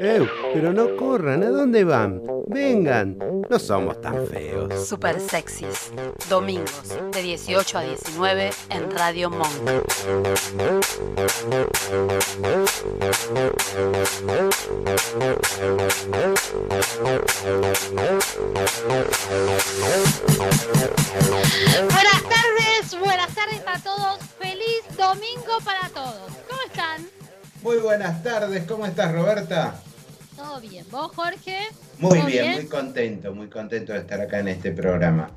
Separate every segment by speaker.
Speaker 1: ¡Ew! Pero no corran, ¿a dónde van? Vengan, no somos tan feos.
Speaker 2: Super sexys. Domingos de 18 a 19 en Radio Monk.
Speaker 3: Buenas tardes, buenas tardes a todos. Feliz domingo para todos. ¿Cómo están?
Speaker 4: Muy buenas tardes, ¿cómo estás Roberta?
Speaker 3: ¿Todo bien? ¿Vos, Jorge?
Speaker 4: Muy
Speaker 3: ¿Todo
Speaker 4: bien, muy contento, muy contento de estar acá en este programa.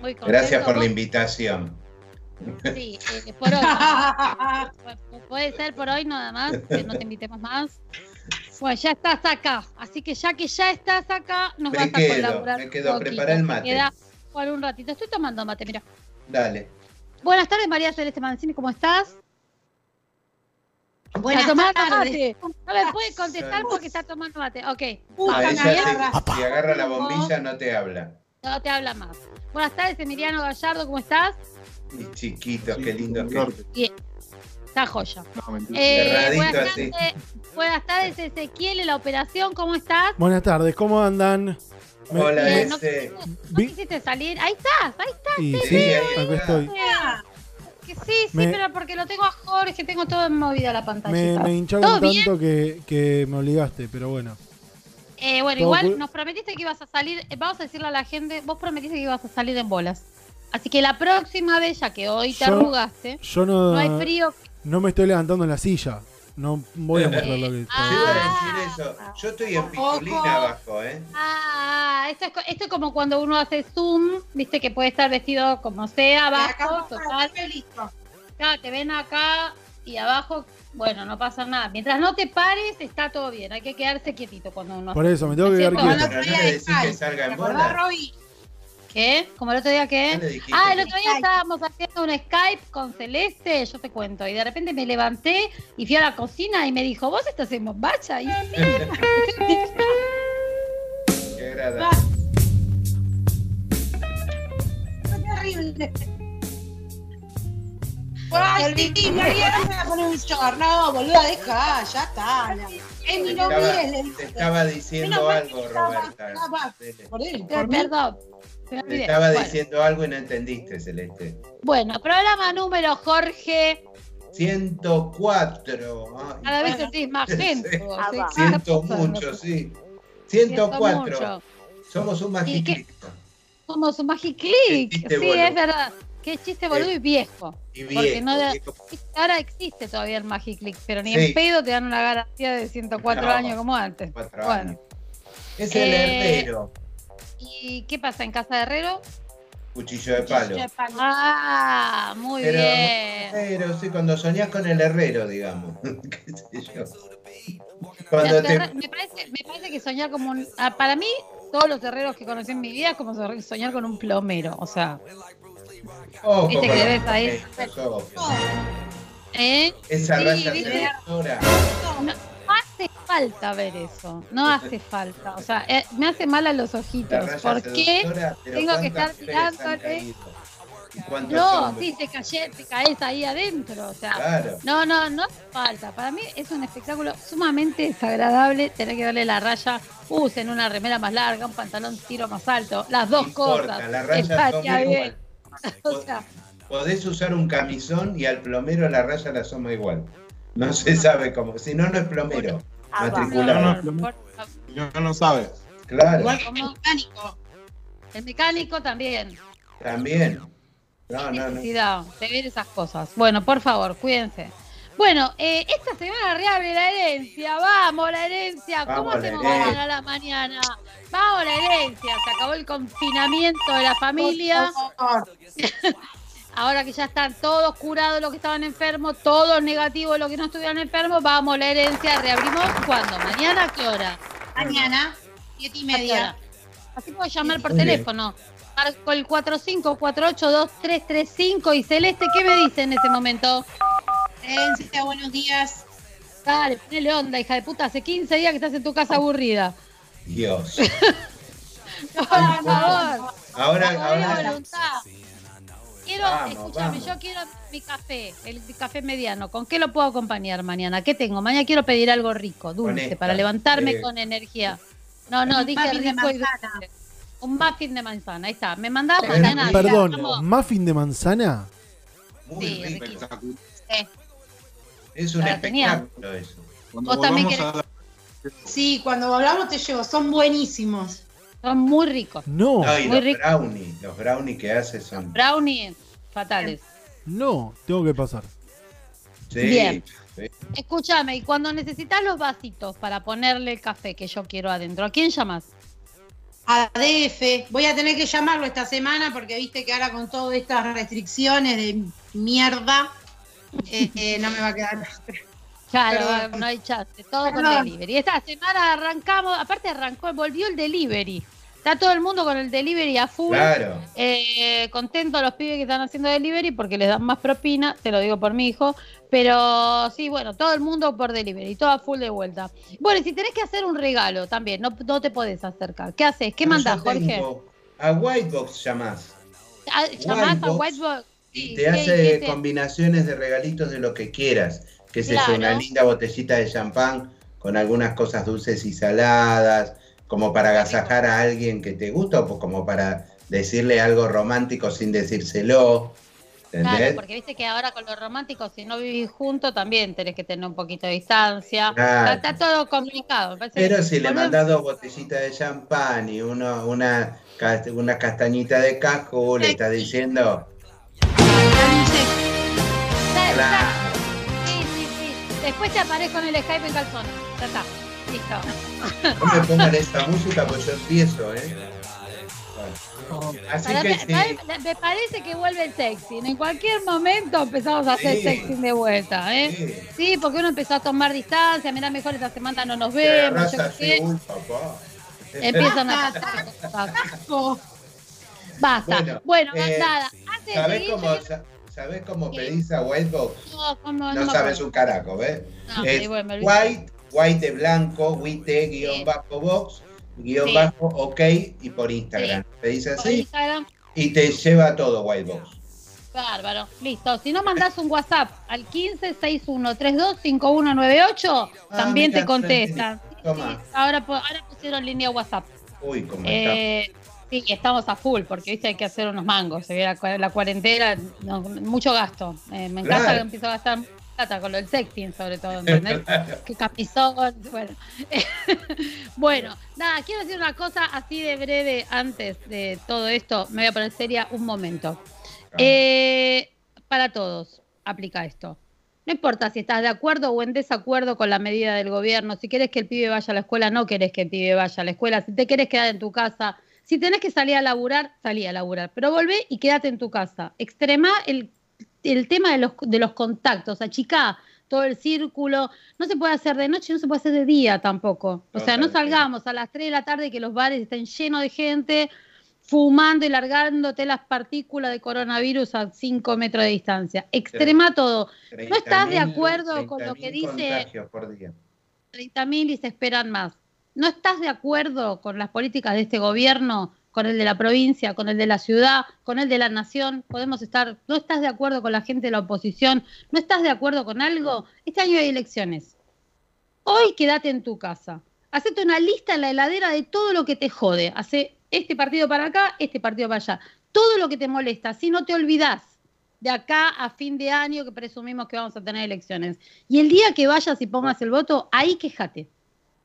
Speaker 3: Muy contento.
Speaker 4: Gracias por la invitación.
Speaker 3: Sí, eh, por hoy. Pu- Puede ser por hoy nada más, que no te invitemos más. Pues ya estás acá, así que ya que ya estás acá, nos
Speaker 4: Me
Speaker 3: vas a
Speaker 4: quedo,
Speaker 3: colaborar.
Speaker 4: me quedo, prepara el
Speaker 3: Te
Speaker 4: mate.
Speaker 3: queda por un ratito. Estoy tomando mate, mira.
Speaker 4: Dale.
Speaker 3: Buenas tardes, María Celeste Mancini, ¿cómo estás?
Speaker 5: Buenas
Speaker 3: está tomando
Speaker 5: tardes.
Speaker 3: mate. No me puede contestar porque está tomando mate. Ok,
Speaker 5: Puta,
Speaker 4: Ahí
Speaker 5: me
Speaker 4: ya
Speaker 5: agarra.
Speaker 4: te- si agarra la bombilla no te habla.
Speaker 3: no te habla más. Buenas tardes, Emiliano Gallardo, ¿cómo estás?
Speaker 4: Mis chiquitos, qué que.
Speaker 3: Bien, está joya.
Speaker 6: No.
Speaker 3: Eh,
Speaker 4: Cerradito
Speaker 3: buenas,
Speaker 4: así.
Speaker 3: tardes, buenas tardes, Ezequiel, en la operación, ¿cómo estás?
Speaker 6: Buenas tardes, ¿cómo andan?
Speaker 4: Hola,
Speaker 3: Bien, no, quisiste salir. Ahí estás, ahí estás.
Speaker 6: Y
Speaker 4: Sí, ahí
Speaker 6: estoy.
Speaker 3: Que sí, sí,
Speaker 6: Me-
Speaker 3: pero porque lo tengo a Jorge, tengo todo en movida la pantalla.
Speaker 6: Me, me hincharon tanto que, que me obligaste, pero bueno.
Speaker 3: Eh, bueno,
Speaker 6: todo
Speaker 3: igual nos prometiste que ibas a salir, eh, vamos a decirle a la gente, vos prometiste que ibas a salir en bolas. Así que la próxima vez, ya que hoy te
Speaker 6: Yo-
Speaker 3: arrugaste,
Speaker 6: Yo no,
Speaker 3: no hay frío.
Speaker 6: no me estoy levantando en la silla. No voy a mostrar lo que.
Speaker 4: Yo iba a
Speaker 3: Ah.
Speaker 4: decir eso. Yo estoy en pistolina abajo, ¿eh?
Speaker 3: Ah, esto es, co- esto es como cuando uno hace zoom, viste que puede estar vestido como sea, abajo, total.
Speaker 5: listo.
Speaker 3: Claro, te ven acá y abajo, bueno, no pasa nada. Mientras no te pares, está todo bien. Hay que quedarse quietito cuando uno
Speaker 6: Por eso, me tengo que quedar
Speaker 3: Haciendo-
Speaker 6: quieto.
Speaker 4: Pero no le decís que salga en
Speaker 5: ¿Recordás,
Speaker 4: bola.
Speaker 3: ¿Qué? ¿Como el otro día
Speaker 4: dijiste
Speaker 3: Ah, el
Speaker 4: que-
Speaker 3: otro día estábamos haciendo un Skype con Celeste, yo te cuento, y de repente me levanté y fui a la cocina y me dijo, ¿vos estás en bombacha? Y
Speaker 4: Qué agradable.
Speaker 5: Qué terrible. Ay, sí, María, no me voy a poner un short. No, boluda, deja, ya está. Es mi
Speaker 4: Te
Speaker 5: novia,
Speaker 4: te estaba diciendo algo,
Speaker 5: que
Speaker 4: Roberta.
Speaker 5: Por él,
Speaker 3: Eh,
Speaker 5: por mí.
Speaker 3: Perdón. Me
Speaker 4: Te estaba
Speaker 3: Bueno.
Speaker 4: diciendo algo y no entendiste, Celeste.
Speaker 3: Bueno, programa número, Jorge.
Speaker 4: 104. Ay,
Speaker 3: Cada vez sentís más gente. ¿Qué
Speaker 4: Siento mucho, sí.
Speaker 3: Siento
Speaker 4: 104.
Speaker 3: mucho.
Speaker 4: Somos un magiclista.
Speaker 3: Somos un Magic
Speaker 4: Qué
Speaker 3: Click.
Speaker 4: chiste
Speaker 3: Sí,
Speaker 4: boludo.
Speaker 3: es verdad. Qué chiste boludo y viejo.
Speaker 4: Y
Speaker 3: Porque
Speaker 4: viejo,
Speaker 3: no de-
Speaker 4: viejo.
Speaker 3: Ahora existe todavía el Magic Click, pero ni
Speaker 4: Sí.
Speaker 3: en pedo te dan una garantía de 104
Speaker 4: No,
Speaker 3: años como antes. Bueno.
Speaker 4: años. Es el
Speaker 3: Eh,
Speaker 4: herrero.
Speaker 3: ¿Y qué pasa en casa de Herrero?
Speaker 4: Cuchillo de palo.
Speaker 3: Ah, muy
Speaker 4: Pero,
Speaker 3: bien.
Speaker 4: pero sí, cuando soñás con el herrero, digamos. ¿Qué sé yo? Cuando
Speaker 3: Los
Speaker 4: te,
Speaker 3: herre- me, parece, me parece que soñar como un. ah, para mí, todos los herreros que conocí en mi vida es como so- soñar con un plomero. O sea,
Speaker 4: Ojo
Speaker 3: Viste que debes ahí.
Speaker 4: ojo.
Speaker 3: ¿eh?
Speaker 4: Esa
Speaker 3: Sí,
Speaker 4: raya
Speaker 3: ¿viste?
Speaker 4: seductora.
Speaker 3: No hace falta ver eso. No hace falta. O sea, eh, me hace mal a los ojitos. ¿Por qué? tengo que
Speaker 4: ¿cuántas
Speaker 3: estar
Speaker 4: cuántos
Speaker 3: No, sí, te, te caes ahí adentro. O sea,
Speaker 4: Claro.
Speaker 3: no, no, no hace falta. Para mí es un espectáculo sumamente desagradable tener que darle la raya. Usen una remera más larga, un pantalón tiro más alto. Las dos
Speaker 4: importa,
Speaker 3: cosas.
Speaker 4: La raya asoma igual.
Speaker 3: O sea,
Speaker 4: Podés usar un camisón y al plomero la raya la asoma igual. No se sabe cómo. Si no, no es plomero. Matriculado.
Speaker 3: no, por-
Speaker 6: Yo no sabes.
Speaker 4: Claro.
Speaker 5: El mecánico.
Speaker 3: el mecánico también.
Speaker 4: También. No, no, no.
Speaker 3: necesidad de ver esas cosas. Bueno, por favor, cuídense. Bueno, eh, esta semana reabre la herencia. Vamos, la herencia. ¿Cómo
Speaker 4: Vamos, la
Speaker 3: hacemos
Speaker 4: herencia.
Speaker 3: mañana a la mañana? Vamos, la herencia. Se acabó el confinamiento de la familia. Ahora que ya están todos curados los que estaban enfermos, todos negativos los que no estuvieron enfermos, vamos, la herencia. Reabrimos cuándo? ¿Mañana a qué hora?
Speaker 5: Mañana, siete y
Speaker 3: ¿A qué
Speaker 5: media.
Speaker 3: Así puedo llamar por teléfono. Marco el 45482335 y Celeste, ¿qué me dice en ese momento?
Speaker 5: Herencia, buenos días.
Speaker 3: Dale, ponele onda, hija de puta. Hace 15 días que estás en tu casa aburrida.
Speaker 4: Dios.
Speaker 3: Por favor.
Speaker 4: Ahora, ahora.
Speaker 3: Quiero,
Speaker 4: Vamos,
Speaker 3: escúchame,
Speaker 4: vamos.
Speaker 3: yo quiero mi café, el café mediano. ¿Con qué lo puedo acompañar mañana? ¿Qué tengo? Mañana quiero pedir algo rico, dulce,
Speaker 4: esta,
Speaker 3: para levantarme
Speaker 4: eh,
Speaker 3: con energía. No, no,
Speaker 5: Un
Speaker 3: dije rico y dulce. Un muffin de manzana, ahí está. Me mandás
Speaker 4: Pero,
Speaker 3: mañana.
Speaker 6: Perdón,
Speaker 3: vamos.
Speaker 6: ¿muffin de manzana?
Speaker 4: Muy
Speaker 3: Sí.
Speaker 4: Es un espectáculo eso.
Speaker 7: Cuando
Speaker 3: Vos también
Speaker 7: a
Speaker 5: Sí, cuando hablamos te llevo, son buenísimos.
Speaker 3: Son muy ricos.
Speaker 6: No,
Speaker 4: No, y
Speaker 3: Muy
Speaker 4: los
Speaker 3: rico.
Speaker 4: brownies, los brownies que hace son.
Speaker 3: Brownies fatales.
Speaker 6: no, tengo que pasar.
Speaker 4: Sí,
Speaker 3: Bien.
Speaker 4: sí.
Speaker 3: Escúchame, y cuando necesitas los vasitos para ponerle el café que yo quiero adentro, ¿a quién llamas?
Speaker 5: A DF, voy a tener que llamarlo esta semana porque viste que ahora con todas estas restricciones de mierda, eh, eh, no me va a quedar.
Speaker 3: Claro,
Speaker 5: Perdón.
Speaker 3: no hay chance, todo con delivery. Esta semana arrancamos, aparte arrancó, volvió el delivery. Está todo el mundo con el delivery a full.
Speaker 4: Claro.
Speaker 3: Eh, contento los pibes que están haciendo delivery porque les dan más propina, te lo digo por mi hijo. Pero sí, bueno, todo el mundo por delivery, todo a full de vuelta. Bueno, y si tenés que hacer un regalo también, no, no te podés acercar. ¿Qué haces? ¿Qué mandás, Jorge?
Speaker 4: A Whitebox llamás.
Speaker 3: Ah, ¿Llamás a
Speaker 4: Whitebox
Speaker 3: Whitebox?
Speaker 4: Y te
Speaker 3: ¿qué-
Speaker 4: hace combinaciones de regalitos de lo que quieras. Que es eso,
Speaker 3: Claro.
Speaker 4: una linda botellita de champán con algunas cosas dulces y saladas, como para agasajar a alguien que te gusta o pues como para decirle algo romántico sin decírselo.
Speaker 3: Claro, porque viste que ahora con los románticos, si no vivís juntos, también tenés que tener un poquito de distancia.
Speaker 4: Claro.
Speaker 3: Está, está todo complicado.
Speaker 4: Pero
Speaker 3: que
Speaker 4: si le mandas dos botellitas de champán y uno, una, una castañita de cajú, le estás diciendo, claro,
Speaker 3: Sí, sí, sí. Después te aparezco con el Skype en calzón. Ya está. Listo.
Speaker 4: no me pongan esta música pues yo empiezo, ¿eh? Bueno. Así
Speaker 3: Para-
Speaker 4: que
Speaker 3: me,
Speaker 4: sí.
Speaker 3: me- me parece que vuelve el sexting. En cualquier momento empezamos a hacer
Speaker 4: Sí.
Speaker 3: sexting de vuelta, ¿eh?
Speaker 4: Sí.
Speaker 3: Sí, porque uno empezó a tomar distancia. Mirá, mejor esta semana no nos vemos.
Speaker 4: agarrás
Speaker 3: yo qué
Speaker 4: así,
Speaker 3: sé.
Speaker 4: uy, papá.
Speaker 3: Empiezan a pasar cosas. Basta.
Speaker 4: Bueno,
Speaker 3: Bueno,
Speaker 4: eh,
Speaker 3: nada. Antes de
Speaker 4: ¿Sabés cómo,
Speaker 3: yo quiero-
Speaker 4: sa- ¿Sabés cómo
Speaker 3: Sí.
Speaker 4: pedís a Whitebox?
Speaker 3: No, ¿cómo?
Speaker 4: No,
Speaker 3: No me
Speaker 4: sabes un carajo, ¿ves?
Speaker 3: No, bueno,
Speaker 4: white, white de blanco, white, guion
Speaker 3: Sí.
Speaker 4: bajo box, guion
Speaker 3: Sí.
Speaker 4: bajo, ok, y por Instagram. Te dice así y te lleva todo Whitebox.
Speaker 3: Bárbaro, listo. Si no mandás un WhatsApp al 1561325198,
Speaker 4: Ah,
Speaker 3: también te contestan.
Speaker 4: Toma.
Speaker 3: Sí, ahora, ahora pusieron línea WhatsApp.
Speaker 4: Uy, cómo
Speaker 3: Eh, sí, estamos a full, porque viste hay que hacer unos mangos. Se ve la, la cuarentena, no, mucho gasto. Eh, me encanta
Speaker 4: Claro.
Speaker 3: que empiezo a gastar plata con lo del sexting, sobre todo, ¿entendés? que camisón, bueno. bueno, nada, quiero decir una cosa así de breve antes de todo esto. Me voy a poner seria un momento. Eh, para todos, aplica esto. No importa si estás de acuerdo o en desacuerdo con la medida del gobierno, si querés que el pibe vaya a la escuela, no querés que el pibe vaya a la escuela, si te querés quedar en tu casa, si tenés que salir a laburar, salí a laburar, pero volvé y quédate en tu casa. Extrema el, el tema de los, de los contactos, achicá todo el círculo, no se puede hacer de noche, no se puede hacer de día tampoco. O sea, no salgamos a las 3 de la tarde que los bares estén llenos de gente, fumando y largándote las partículas de coronavirus a 5 metros de distancia. Extrema todo. ¿No estás de
Speaker 4: 30.000,
Speaker 3: acuerdo con lo que
Speaker 4: 30.000
Speaker 3: dice
Speaker 4: contagios por día.
Speaker 3: 30.000 y se esperan más? ¿No estás de acuerdo con las políticas de este gobierno, con el de la provincia, con el de la ciudad, con el de la nación? Podemos estar, ¿no estás de acuerdo con la gente de la oposición? ¿No estás de acuerdo con algo? Este año hay elecciones. Hoy quédate en tu casa. Hacete una lista en la heladera de todo lo que te jode. Hace este partido para acá, este partido para allá. Todo lo que te molesta, si no te olvidás de acá a fin de año que presumimos que vamos a tener elecciones. Y el día que vayas y pongas el voto, ahí quejate.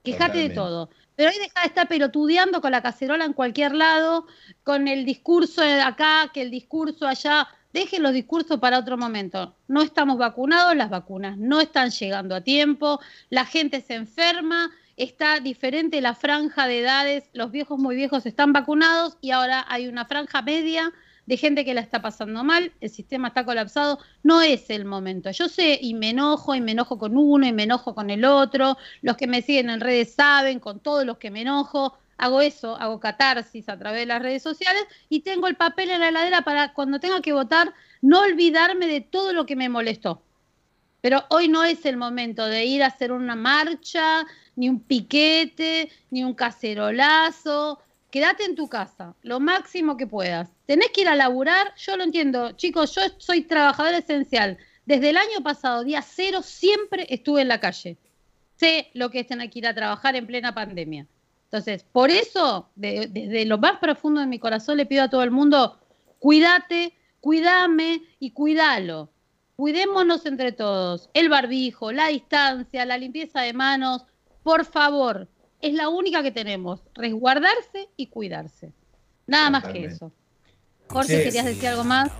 Speaker 3: Quejate de todo. Pero ahí deja de estar pelotudeando con la cacerola en cualquier lado, con el discurso de acá, que el discurso allá. Dejen los discursos para otro momento. No estamos vacunados, las vacunas no están llegando a tiempo, la gente se enferma, está diferente la franja de edades, los viejos muy viejos están vacunados y ahora hay una franja media de gente que la está pasando mal, el sistema está colapsado, no es el momento. Yo sé y me enojo y me enojo con uno y me enojo con el otro, los que me siguen en redes saben, con todos los que me enojo, hago eso, hago catarsis a través de las redes sociales y tengo el papel en la heladera para cuando tenga que votar no olvidarme de todo lo que me molestó. Pero hoy no es el momento de ir a hacer una marcha, ni un piquete, ni un cacerolazo. Quédate en tu casa, lo máximo que puedas. Tenés que ir a laburar, yo lo entiendo. Chicos, yo soy trabajador esencial. Desde el año pasado, día cero, siempre estuve en la calle. Sé lo que es tener que ir a trabajar en plena pandemia. Entonces, por eso, de- desde lo más profundo de mi corazón, le pido a todo el mundo, cuídate, cuídame y cuídalo. Cuidémonos entre todos. El barbijo, la distancia, la limpieza de manos, por favor. Es la única que tenemos. Resguardarse y cuidarse. Nada más que eso. Jorge,
Speaker 4: Sí.
Speaker 3: ¿querías decir algo más?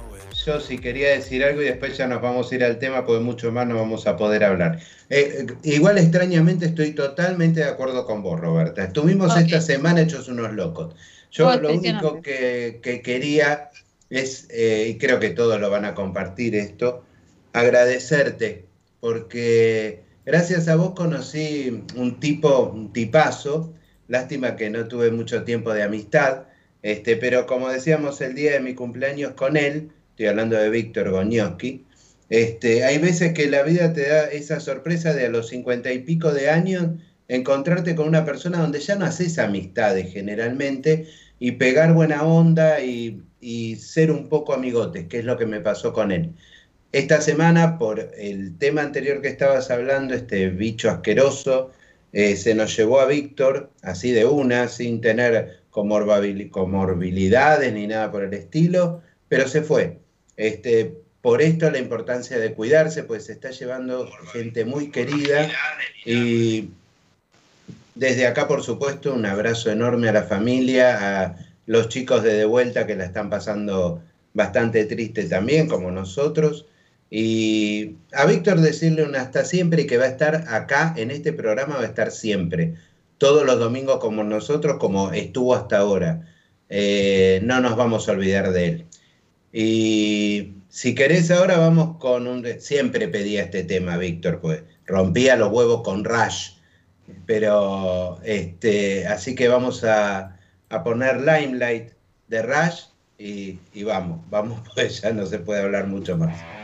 Speaker 4: Yo sí quería decir algo y después ya nos vamos a ir al tema porque mucho más no vamos a poder hablar. Eh, eh, igual extrañamente estoy totalmente de acuerdo con vos, Roberta. Estuvimos
Speaker 3: Ok.
Speaker 4: esta semana hechos unos locos. Yo
Speaker 3: Oh,
Speaker 4: lo único que quería es, eh, y creo que todos lo van a compartir esto, agradecerte porque gracias a vos conocí un tipo, un tipazo, lástima que no tuve mucho tiempo de amistad, este, pero como decíamos el día de mi cumpleaños con él, estoy hablando de Víctor Goñoski, este, hay veces que la vida te da esa sorpresa de a los cincuenta y pico de años encontrarte con una persona donde ya no haces amistades generalmente y pegar buena onda y, y ser un poco amigotes, que es lo que me pasó con él. Esta semana, por el tema anterior que estabas hablando, este bicho asqueroso, eh, se nos llevó a Víctor, así de una, sin tener comorbilidades ni nada por el estilo, pero se fue. Este, por esto la importancia de cuidarse, pues se está llevando gente muy querida y desde acá, por supuesto, un abrazo enorme a la familia, a los chicos de De Vuelta que la están pasando bastante triste también, como nosotros. Y a Víctor decirle un hasta siempre y que va a estar acá en este programa, va a estar siempre, todos los domingos como nosotros, como estuvo hasta ahora. Eh, no nos vamos a olvidar de él. Y si querés ahora vamos con un... Siempre pedía este tema, Víctor, pues rompía los huevos con Rush. Pero, este, así que vamos a, a poner Limelight de Rush y, y vamos, vamos, pues ya no se puede hablar mucho más.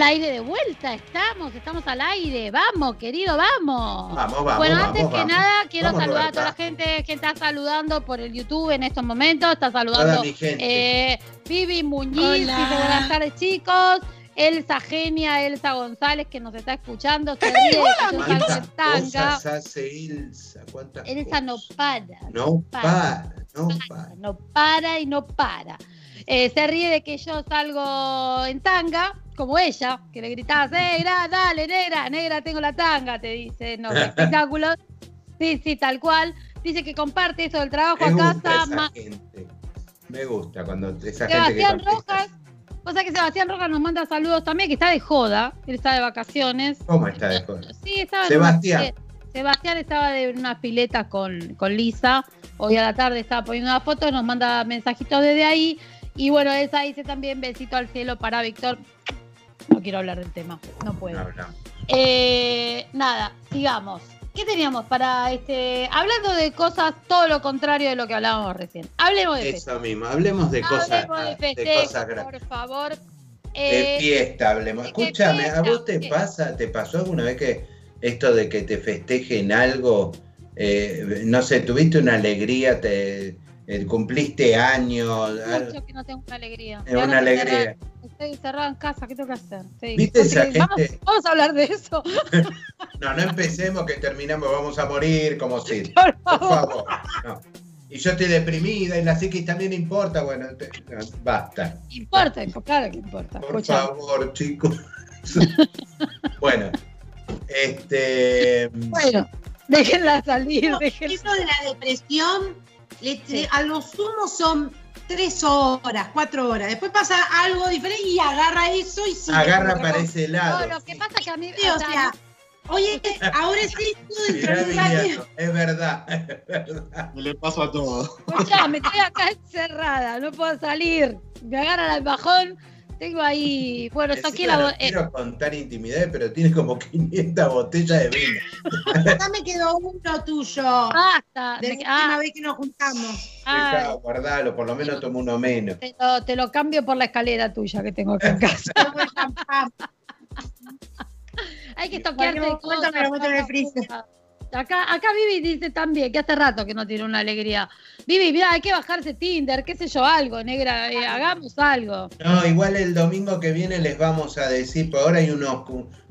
Speaker 3: Al aire de vuelta estamos, estamos al aire. Vamos, querido, vamos.
Speaker 4: Vamos, vamos,
Speaker 3: bueno,
Speaker 4: vamos,
Speaker 3: antes que
Speaker 4: vamos.
Speaker 3: nada, quiero
Speaker 4: Vamos,
Speaker 3: saludar a toda la gente que está saludando por el YouTube en estos momentos. Está saludando eh, Vivi Muñiz, dice buenas tardes, chicos. Elsa Genia, Elsa González, que nos está escuchando. Se ríe de que yo salgo
Speaker 4: ¿Cuántas
Speaker 3: en tanga.
Speaker 4: cosas hace Elsa? ¿Cuántas
Speaker 3: Elsa no
Speaker 4: cosas?
Speaker 3: para.
Speaker 4: No para, no para.
Speaker 3: No para y no para. Eh, se ríe de que yo salgo en tanga, como ella, que le gritabas, negra, dale, negra, negra, tengo la tanga, te dice los espectáculos. Sí, sí, tal cual. Dice que comparte eso del trabajo
Speaker 4: Me
Speaker 3: a casa.
Speaker 4: esa
Speaker 3: ma-
Speaker 4: gente. Me gusta cuando esa gente que
Speaker 3: Sebastián. Rojas, cosa que Sebastián Rojas nos manda saludos también, que está de joda, él está de vacaciones.
Speaker 4: ¿Cómo está de joda?
Speaker 3: Sí, estaba en
Speaker 4: Sebastián.
Speaker 3: una- eh, Sebastián estaba de unas piletas con, con Lisa. Hoy a la tarde estaba poniendo una foto, nos manda mensajitos desde ahí. Y bueno, esa dice también besito al cielo para Víctor. No quiero hablar del tema, no puedo.
Speaker 4: No, no.
Speaker 3: Eh, nada, sigamos. ¿Qué teníamos para este? Hablando de cosas, todo lo contrario de lo que hablábamos recién. Hablemos de.
Speaker 4: Eso mismo, hablemos de cosas,
Speaker 3: Hablemos de
Speaker 4: de
Speaker 3: festejos,
Speaker 4: cosas grandes.
Speaker 3: por favor.
Speaker 4: De
Speaker 3: Eh,
Speaker 4: fiesta hablemos. Escúchame, ¿a vos te
Speaker 3: ¿Qué?
Speaker 4: pasa, te pasó alguna vez que esto de que te festejen algo, eh, no sé, tuviste una alegría, te eh, cumpliste años,
Speaker 3: mucho que no tengo una alegría.
Speaker 4: es
Speaker 3: ahora
Speaker 4: una alegría.
Speaker 3: Encerrada en casa, ¿qué tengo que hacer? Sí.
Speaker 4: ¿Viste esa
Speaker 3: vamos,
Speaker 4: gente?
Speaker 3: vamos a hablar de eso.
Speaker 4: No, no empecemos que terminamos, vamos a morir como si.
Speaker 3: Por
Speaker 4: Por
Speaker 3: favor.
Speaker 4: no. Y yo estoy deprimida y la psiquis también importa, bueno, te- no, basta.
Speaker 3: Importa, claro que importa.
Speaker 4: Por favor, chicos. bueno, este.
Speaker 3: Bueno, déjenla salir, déjenla.
Speaker 5: Eso de la depresión, le- le- a lo sumo son tres horas, cuatro horas. Después pasa algo diferente y agarra eso y sigue.
Speaker 4: Agarra para ese
Speaker 3: No,
Speaker 4: lado.
Speaker 3: lo que pasa es que a mí.
Speaker 5: Sí, o sea, oye, ahora es esto dentro de un
Speaker 4: es verdad, es verdad.
Speaker 8: Me le paso a todo.
Speaker 3: Escuchá, me estoy acá encerrada, no puedo salir. Me agarran al bajón. Tengo ahí. Bueno, saqué la.
Speaker 4: no
Speaker 3: bo- eh,
Speaker 4: quiero contar intimidades, pero tiene como 500 botellas de vino.
Speaker 5: Ya me quedó uno tuyo.
Speaker 3: basta.
Speaker 5: de la
Speaker 3: me-
Speaker 5: última
Speaker 3: ah,
Speaker 5: vez que nos juntamos.
Speaker 4: Dejá, guardalo, por lo menos tomo uno menos.
Speaker 3: te, lo, te lo cambio por la escalera tuya que tengo acá en casa. Hay que toquearte
Speaker 5: momento me lo meto en el
Speaker 3: cosas,
Speaker 5: freezer.
Speaker 3: Acá, acá Vivi dice también que hace rato que no tiene una alegría. Vivi, mira, hay que bajarse Tinder, qué sé yo, algo, negra, eh, hagamos algo.
Speaker 4: No, igual el domingo que viene les vamos a decir, por ahora hay unos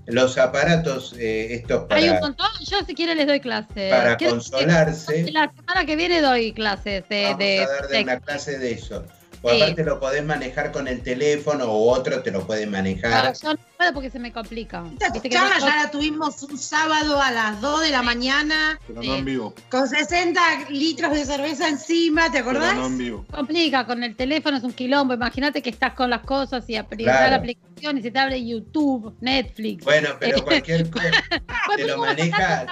Speaker 4: los aparatos eh, estos
Speaker 3: Hay un
Speaker 4: para,
Speaker 3: montón, yo si quieren les doy clases.
Speaker 4: para
Speaker 3: ¿Quieren-
Speaker 4: consolarse.
Speaker 3: La semana que viene doy clases de,
Speaker 4: Vamos
Speaker 3: de
Speaker 4: a dar de una clase de eso. O
Speaker 3: Sí.
Speaker 4: aparte lo podés manejar con el teléfono o otro te lo puede
Speaker 3: No,
Speaker 4: manejar.
Speaker 3: yo no puedo porque se me complica.
Speaker 5: Esta charla ya la tuvimos un sábado a las 2 de la mañana
Speaker 8: Pero no en vivo.
Speaker 5: con 60 litros de cerveza encima, ¿te
Speaker 8: Pero
Speaker 5: acordás?
Speaker 8: no en vivo.
Speaker 3: complica, con el teléfono es un quilombo. Imagínate que estás con las cosas y aprietas
Speaker 4: Claro.
Speaker 3: la aplicación y se te abre YouTube, Netflix.
Speaker 4: Bueno, pero cualquier cosa.
Speaker 3: Pues
Speaker 4: te lo maneja-.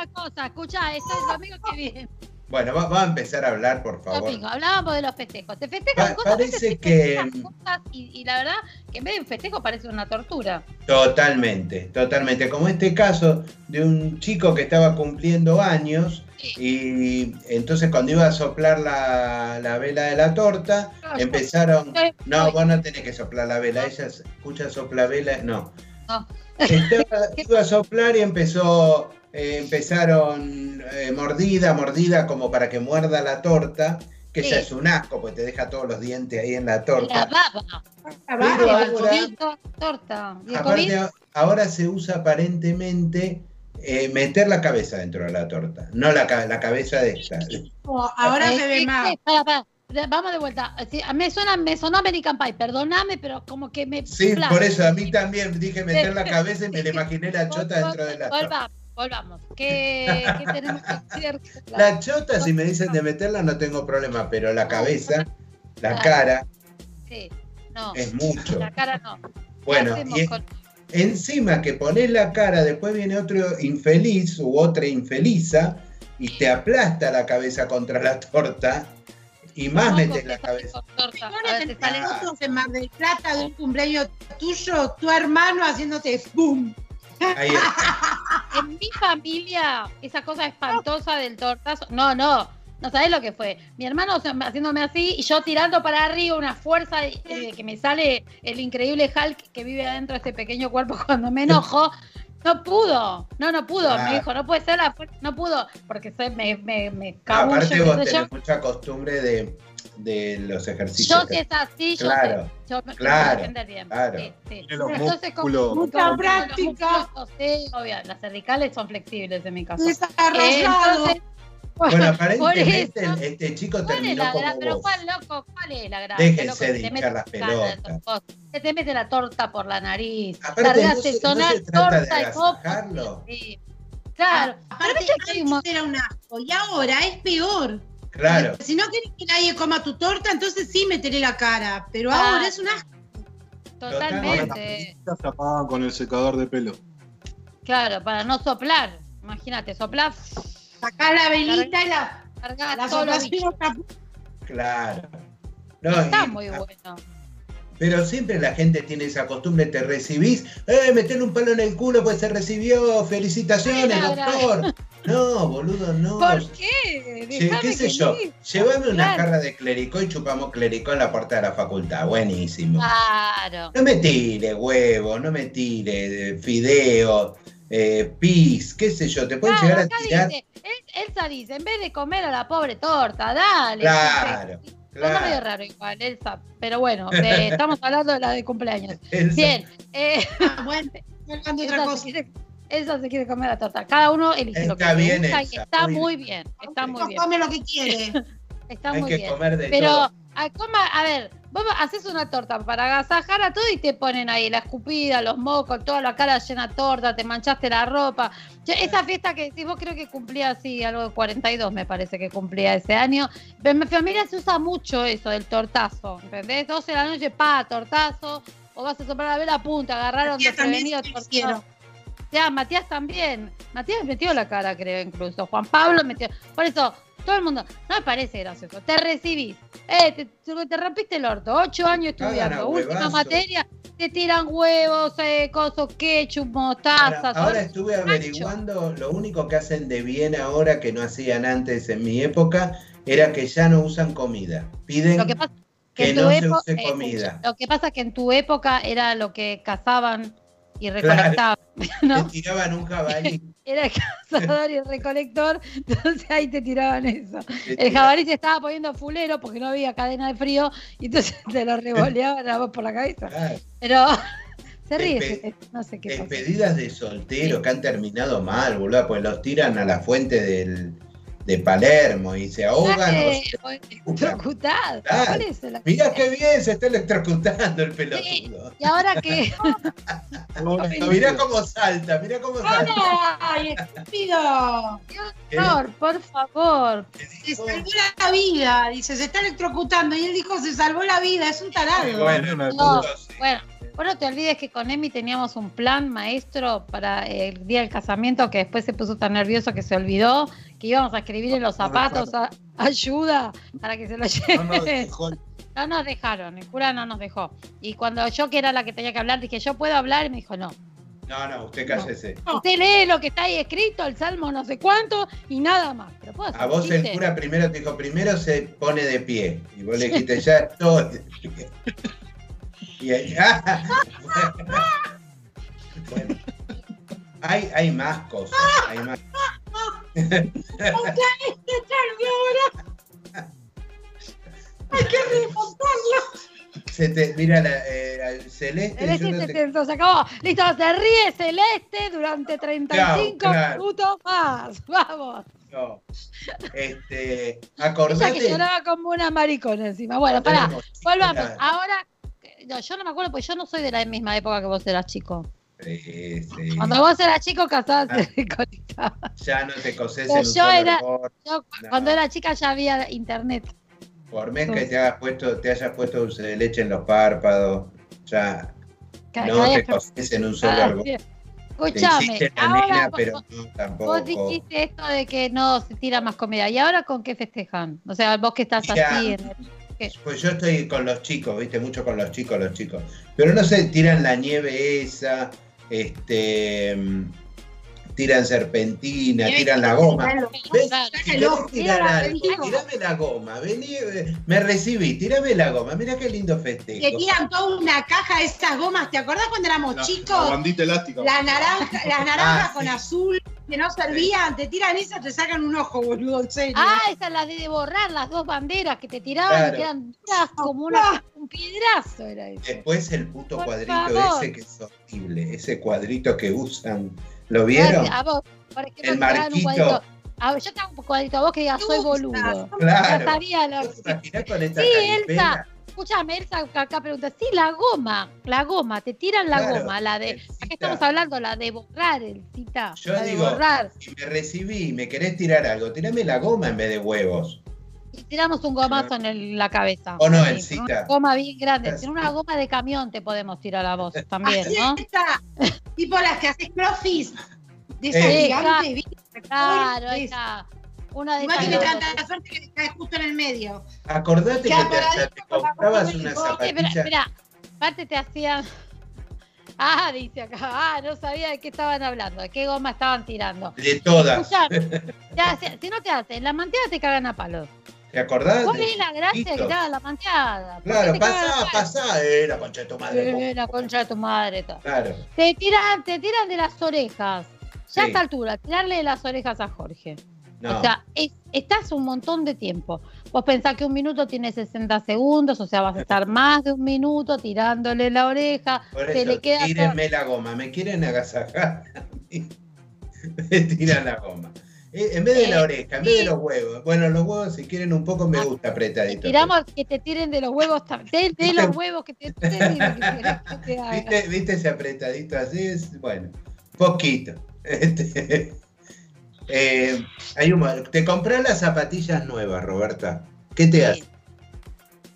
Speaker 3: Escuchá, esto es el domingo que viene.
Speaker 4: Bueno, va- vamos a empezar a hablar, por favor.
Speaker 3: Domingo, hablábamos de los festejos. Se festejan
Speaker 4: Pa-
Speaker 3: cosas,
Speaker 4: parece que-
Speaker 3: cosas y, y la verdad que en vez de un festejo parece una tortura.
Speaker 4: Totalmente, totalmente. Como este caso de un chico que estaba cumpliendo años y entonces cuando iba a soplar la, la vela de la torta,
Speaker 3: No,
Speaker 4: empezaron... No, vos no tenés que soplar la vela, ella escucha sopla vela, no.
Speaker 3: No.
Speaker 4: Estaba- iba a soplar y empezó, eh, empezaron eh, mordida, mordida como para que muerda la torta, que
Speaker 3: Sí.
Speaker 4: ya es un asco, pues te deja todos los dientes ahí en la
Speaker 3: La
Speaker 4: torta.
Speaker 3: baba,
Speaker 5: Ah,
Speaker 4: Pero ahora-
Speaker 3: torta. ¿Y el
Speaker 4: Aparte, ahora se usa aparentemente eh, meter la cabeza dentro de la torta, no la, la cabeza de esta.
Speaker 5: Oh, Ahora se ve más.
Speaker 3: Eh. Vamos de vuelta. Sí, me suena, me sonó American Pie, perdóname, pero como que me.
Speaker 4: Sí, por eso a mí también dije meter la cabeza y me la imaginé la chota dentro de la.
Speaker 3: Volvamos, volvamos. ¿Qué, qué tenemos que decir?
Speaker 4: La chota, si me dicen de meterla, no tengo problema, pero la cabeza, la
Speaker 3: Claro.
Speaker 4: cara,
Speaker 3: Sí, no.
Speaker 4: es mucho.
Speaker 3: La cara no. ¿Qué
Speaker 4: Bueno, y
Speaker 3: con-
Speaker 4: encima que pones la cara, después viene otro infeliz u otra infeliza y te aplasta la cabeza contra la torta y más
Speaker 3: ¿Cómo
Speaker 4: metes la cabeza.
Speaker 3: sale-
Speaker 5: fotos en Mar del Plata de un cumpleaños tuyo, tu hermano haciéndote
Speaker 4: está.
Speaker 3: En mi familia, esa cosa espantosa del tortazo. No, no. No sabés lo que fue. Mi hermano haciéndome así y yo tirando para arriba una fuerza eh, que me sale el increíble Hulk que vive adentro de este pequeño cuerpo cuando me enojo. No pudo, no, no pudo.
Speaker 4: Ah.
Speaker 3: Me dijo, no puede ser la fuerza, no pudo, porque se, me, me, me
Speaker 4: Ah,
Speaker 3: cabullo,
Speaker 4: aparte vos
Speaker 3: sé yo.
Speaker 4: tenés mucha costumbre de, de los ejercicios.
Speaker 3: Yo si es así, yo
Speaker 4: Claro,
Speaker 3: sé. Yo me
Speaker 4: claro,
Speaker 3: puedo defender bien.
Speaker 4: claro.
Speaker 3: Sí, sí.
Speaker 8: Los
Speaker 3: Entonces, como-
Speaker 8: músculos.
Speaker 5: Mucha
Speaker 3: como los
Speaker 5: práctica.
Speaker 3: músculos, sí, obvio, las cervicales son flexibles en mi caso.
Speaker 5: Desarrollado.
Speaker 3: entonces,
Speaker 4: Bueno, aparentemente
Speaker 3: eso,
Speaker 4: este chico
Speaker 3: ¿cuál es
Speaker 4: terminó
Speaker 3: la
Speaker 4: como
Speaker 3: gracia? Pero
Speaker 4: vos.
Speaker 3: Juan, loco, ¿cuál es la gracia?
Speaker 4: Déjense de hinchar las
Speaker 3: de
Speaker 4: pelotas.
Speaker 3: Que te mete la torta por la nariz.
Speaker 4: Aparte,
Speaker 3: largás
Speaker 4: no se-
Speaker 3: el
Speaker 4: no
Speaker 3: sonar,
Speaker 4: se trata de
Speaker 3: torta y coco.
Speaker 4: agasajarlo.
Speaker 3: Sí. Claro. Pero
Speaker 5: Aparte, antes era un asco y ahora es peor.
Speaker 4: Claro.
Speaker 5: Si no querés que nadie coma tu torta, entonces sí meteré la cara. Pero
Speaker 3: Ah.
Speaker 5: ahora es un asco.
Speaker 8: Las
Speaker 3: Totalmente.
Speaker 8: pelitas se apagan con el secador de pelo.
Speaker 3: Claro, para no soplar. Imagínate, soplar,
Speaker 5: Sacás la velita y la, la
Speaker 4: Claro. No,
Speaker 3: Está
Speaker 4: y-
Speaker 3: muy bueno.
Speaker 4: Pero siempre la gente tiene esa costumbre, te recibís, eh, meterle un palo en el culo, pues se recibió, felicitaciones, doctor. No, boludo, no.
Speaker 3: ¿Por qué?
Speaker 4: Che, ¿Qué sé yo? Llévame una
Speaker 3: Claro.
Speaker 4: jarra de clericó y chupamos clericó en la puerta de la facultad. Buenísimo.
Speaker 3: Claro.
Speaker 4: No me tire huevos, no me tire eh, fideos, eh, pis, qué sé yo. Te pueden
Speaker 3: Claro,
Speaker 4: llegar a tirar.
Speaker 3: dice, El- Elsa dice, en vez de comer a la pobre torta, dale.
Speaker 4: Claro,
Speaker 3: medio
Speaker 4: claro.
Speaker 3: raro igual, Elsa. Pero bueno, de- estamos hablando de la de cumpleaños.
Speaker 4: Elsa-
Speaker 3: Bien. Eh,
Speaker 5: Ah, bueno, estoy hablando de otra
Speaker 3: Elsa,
Speaker 5: cosa.
Speaker 3: se quiere, Elsa se quiere comer la torta. Cada uno elige lo que
Speaker 4: Está bien,
Speaker 3: gusta y
Speaker 4: Elsa,
Speaker 3: está
Speaker 4: muy
Speaker 3: muy bien. Está muy bien.
Speaker 5: Come lo que quiere.
Speaker 3: Está
Speaker 4: Hay
Speaker 3: muy
Speaker 4: que
Speaker 3: bien.
Speaker 4: comer de
Speaker 3: Pero,
Speaker 4: todo.
Speaker 3: A, coma- a ver, vos haces una torta para agasajar a todo y te ponen ahí la escupida, los mocos, toda la cara llena de torta, te manchaste la ropa. Esa fiesta que decís, vos creo que cumplía así, algo de 42 me parece que cumplía ese año. Pero en mi familia se usa mucho eso del tortazo, ¿entendés? 12 de la noche, pa, tortazo, o vas a soplar a ver la punta, agarraron desprevenido tortazo. Ya, Matías también. Matías metió la cara, creo, incluso. Juan Pablo metió. Por eso, todo el mundo, no me parece gracioso. Te recibís. Eh, te, te rompiste el orto. Ocho años estudiando. Última materia, te tiran huevos, eh, cosos, ketchup, mostaza.
Speaker 4: Ahora, estuve averiguando, lo único que hacen de bien ahora que no hacían antes en mi época era que ya no usan comida. Piden
Speaker 3: Lo que pasa
Speaker 4: no se use
Speaker 3: eh,
Speaker 4: comida.
Speaker 3: Lo que pasa es que en tu época era lo que cazaban y recolectaban.
Speaker 4: Te
Speaker 3: ¿no?
Speaker 4: tiraban un jabalí.
Speaker 3: Era el cazador y el recolector, entonces ahí te tiraban eso.
Speaker 4: te
Speaker 3: El jabalí se estaba poniendo fulero porque no había cadena de frío y entonces te lo revoleaban a vos por la cabeza.
Speaker 4: Claro.
Speaker 3: Pero se ríe, no sé qué pasa.
Speaker 4: Despedidas de solteros que han terminado mal, boludo, pues los tiran a la fuente del, de Palermo y se ahogan.
Speaker 3: electrocutado.
Speaker 4: Claro.
Speaker 3: ¿Cuál es la-
Speaker 4: Mirá qué bien se está electrocutando el pelotudo.
Speaker 3: Y ahora que
Speaker 4: Mirá cómo salta, mirá cómo salta.
Speaker 5: ¡Ay, estúpido!
Speaker 4: ¿Qué?
Speaker 3: Por, por favor.
Speaker 5: Se salvó la vida, dice, se está electrocutando. Y él dijo, se salvó la vida, es un tarado.
Speaker 4: Bueno,
Speaker 3: No,
Speaker 4: boludo, sí.
Speaker 3: bueno, vos no te olvides que con Emi teníamos un plan maestro para el día del casamiento que después se puso tan nervioso que se olvidó que íbamos a escribir en los zapatos a- ayuda para que se lo
Speaker 8: No nos
Speaker 3: lleven. No nos dejaron, el cura no nos dejó. Y cuando yo, que era la que tenía que hablar, dije, ¿yo puedo hablar? Y me dijo, no.
Speaker 4: No, no, usted cállese.
Speaker 3: Usted lee lo que está ahí escrito, el salmo no sé cuánto, y nada más. Pero puedo hacer
Speaker 4: A vos el cura primero te dijo, primero se pone de pie. Y vos le dijiste, ya estoy. Y ahí- Bueno. Hay, hay más cosas. Hay más.
Speaker 5: Hay que remontarlo.
Speaker 4: Se te, mira, la, eh, Celeste.
Speaker 3: Celeste
Speaker 4: no
Speaker 3: se,
Speaker 4: te-
Speaker 3: se- se acabó. Listo, se ríe Celeste durante 35
Speaker 4: Claro, claro.
Speaker 3: minutos más. Vamos.
Speaker 4: no. Este,
Speaker 3: Ella que
Speaker 4: acordate.
Speaker 3: lloraba como una maricona encima. Bueno, pará, volvamos. Ahora, no, yo no me acuerdo, porque yo no soy de la misma época que vos eras chico.
Speaker 4: Sí, sí.
Speaker 3: Cuando vos eras chico, casabas
Speaker 4: Ah.
Speaker 3: se conectaba.
Speaker 4: Ya no te
Speaker 3: Pero
Speaker 4: en
Speaker 3: yo era-. Yo,
Speaker 4: No.
Speaker 3: cuando era chica ya había internet.
Speaker 4: Por mes que te hayas puesto, te hayas puesto dulce de leche en los párpados. Ya no te coses en un solo
Speaker 3: Ah, Escuchame,
Speaker 4: hiciste la
Speaker 3: ahora
Speaker 4: nena, pero
Speaker 3: vos,
Speaker 4: no
Speaker 3: vos dijiste esto de que no se tira más comida. ¿Y ahora con qué festejan? O sea, vos que estás
Speaker 4: Mira,
Speaker 3: así. en el-
Speaker 4: Pues yo estoy con los chicos, viste, mucho con los chicos, los chicos. Pero no sé, tiran la nieve esa, este, mm, tiran serpentina, tiran la
Speaker 5: te
Speaker 4: goma. ¿Ves? tirar algo,
Speaker 5: vení,
Speaker 4: tirame la goma, vení, eh, me recibí, tirame la goma, mira qué lindo
Speaker 5: Te
Speaker 4: festejo.
Speaker 5: tiran toda una caja de esas gomas. ¿Te acordás cuando éramos
Speaker 8: La, la
Speaker 5: chicos?
Speaker 8: bandita elástica.
Speaker 5: Las naranjas, las naranjas
Speaker 4: Ah,
Speaker 5: con
Speaker 4: sí.
Speaker 5: azul que no servían, te tiran esas, te sacan un ojo, boludo, en serio.
Speaker 3: Ah, esa es la de borrar las dos banderas que te tiraban
Speaker 4: Claro.
Speaker 3: y que eran duras como una, un piedrazo. Era eso.
Speaker 4: Después el puto
Speaker 3: Por
Speaker 4: cuadrito
Speaker 3: favor.
Speaker 4: ese que es horrible, ese cuadrito que usan, ¿lo vieron?
Speaker 3: A vos, por ejemplo,
Speaker 4: El marquito.
Speaker 3: cuadrito. A ver, yo tengo un cuadrito a vos que diga
Speaker 5: Me
Speaker 3: soy boludo.
Speaker 5: no
Speaker 4: Claro.
Speaker 3: Trataría la-
Speaker 4: ¿Vos te imaginás con esta
Speaker 3: Sí,
Speaker 4: caripela?
Speaker 3: Elsa. Escúchame, Elsa que acá pregunta, sí, la goma, la goma, te tiran la
Speaker 4: Claro,
Speaker 3: goma, la de,
Speaker 4: Elcita.
Speaker 3: acá estamos hablando, la de borrar, el cita,
Speaker 4: Yo
Speaker 3: la de
Speaker 4: digo,
Speaker 3: borrar.
Speaker 4: si me recibí y me querés tirar algo, tirame la goma en vez de huevos.
Speaker 3: Y tiramos un gomazo en el- la cabeza.
Speaker 4: O no,
Speaker 3: Sí,
Speaker 4: Elcita.
Speaker 3: Una goma bien grande, sin una goma de camión te podemos tirar a vos también,
Speaker 5: Así
Speaker 3: ¿no?
Speaker 5: está. Tipo las que haces crofis. De esas
Speaker 4: Eh.
Speaker 5: gigantes, ¿viste?
Speaker 3: Claro, ahí
Speaker 5: Es-
Speaker 3: está. Una de
Speaker 5: Igual
Speaker 3: esas
Speaker 5: tiene tanta suerte que cae justo en el medio.
Speaker 4: Acordate que
Speaker 5: Queda
Speaker 4: te, hasta te comprabas una
Speaker 3: espera,
Speaker 4: zapatilla.
Speaker 3: espera. Aparte te hacían. Ah, dice acá. Ah, no sabía de qué estaban hablando, de qué goma estaban tirando.
Speaker 4: De todas.
Speaker 3: Hace- si no te hacen, la manteada te cagan a palos.
Speaker 4: ¿Te acordás?
Speaker 3: ¿Cuál es la gracia que te la manteada? ¿Por qué
Speaker 4: Claro, pasá, pasá. Eh, la concha de tu madre.
Speaker 3: Eh, la concha de tu madre. todo.
Speaker 4: Claro.
Speaker 3: Te tiran, te tiran de las orejas. Ya
Speaker 4: Sí.
Speaker 3: a esta altura, tirarle de las orejas a Jorge.
Speaker 4: No.
Speaker 3: O sea, es- estás un montón de tiempo. Vos pensás que un minuto tiene 60 segundos, o sea, vas a estar más de un minuto tirándole la oreja,
Speaker 4: Por
Speaker 3: se
Speaker 4: eso,
Speaker 3: le queda todo-
Speaker 4: tírenme la goma. ¿Me quieren agasajar? me tiran la goma. Eh, En vez de la
Speaker 3: Eh,
Speaker 4: oreja, en vez de los huevos. Bueno, los huevos, si quieren un poco, me
Speaker 3: Ah,
Speaker 4: gusta
Speaker 3: Te
Speaker 4: apretadito.
Speaker 3: tiramos que te tiren de los huevos, de, de los huevos que te tiren y lo que querés que te hagan.
Speaker 4: ¿Viste, ¿Viste ese apretadito así? Es, bueno, poquito. Este, eh, hay un mo- ¿Te comprás las zapatillas nuevas, Roberta? ¿Qué te
Speaker 3: Sí.
Speaker 4: hace?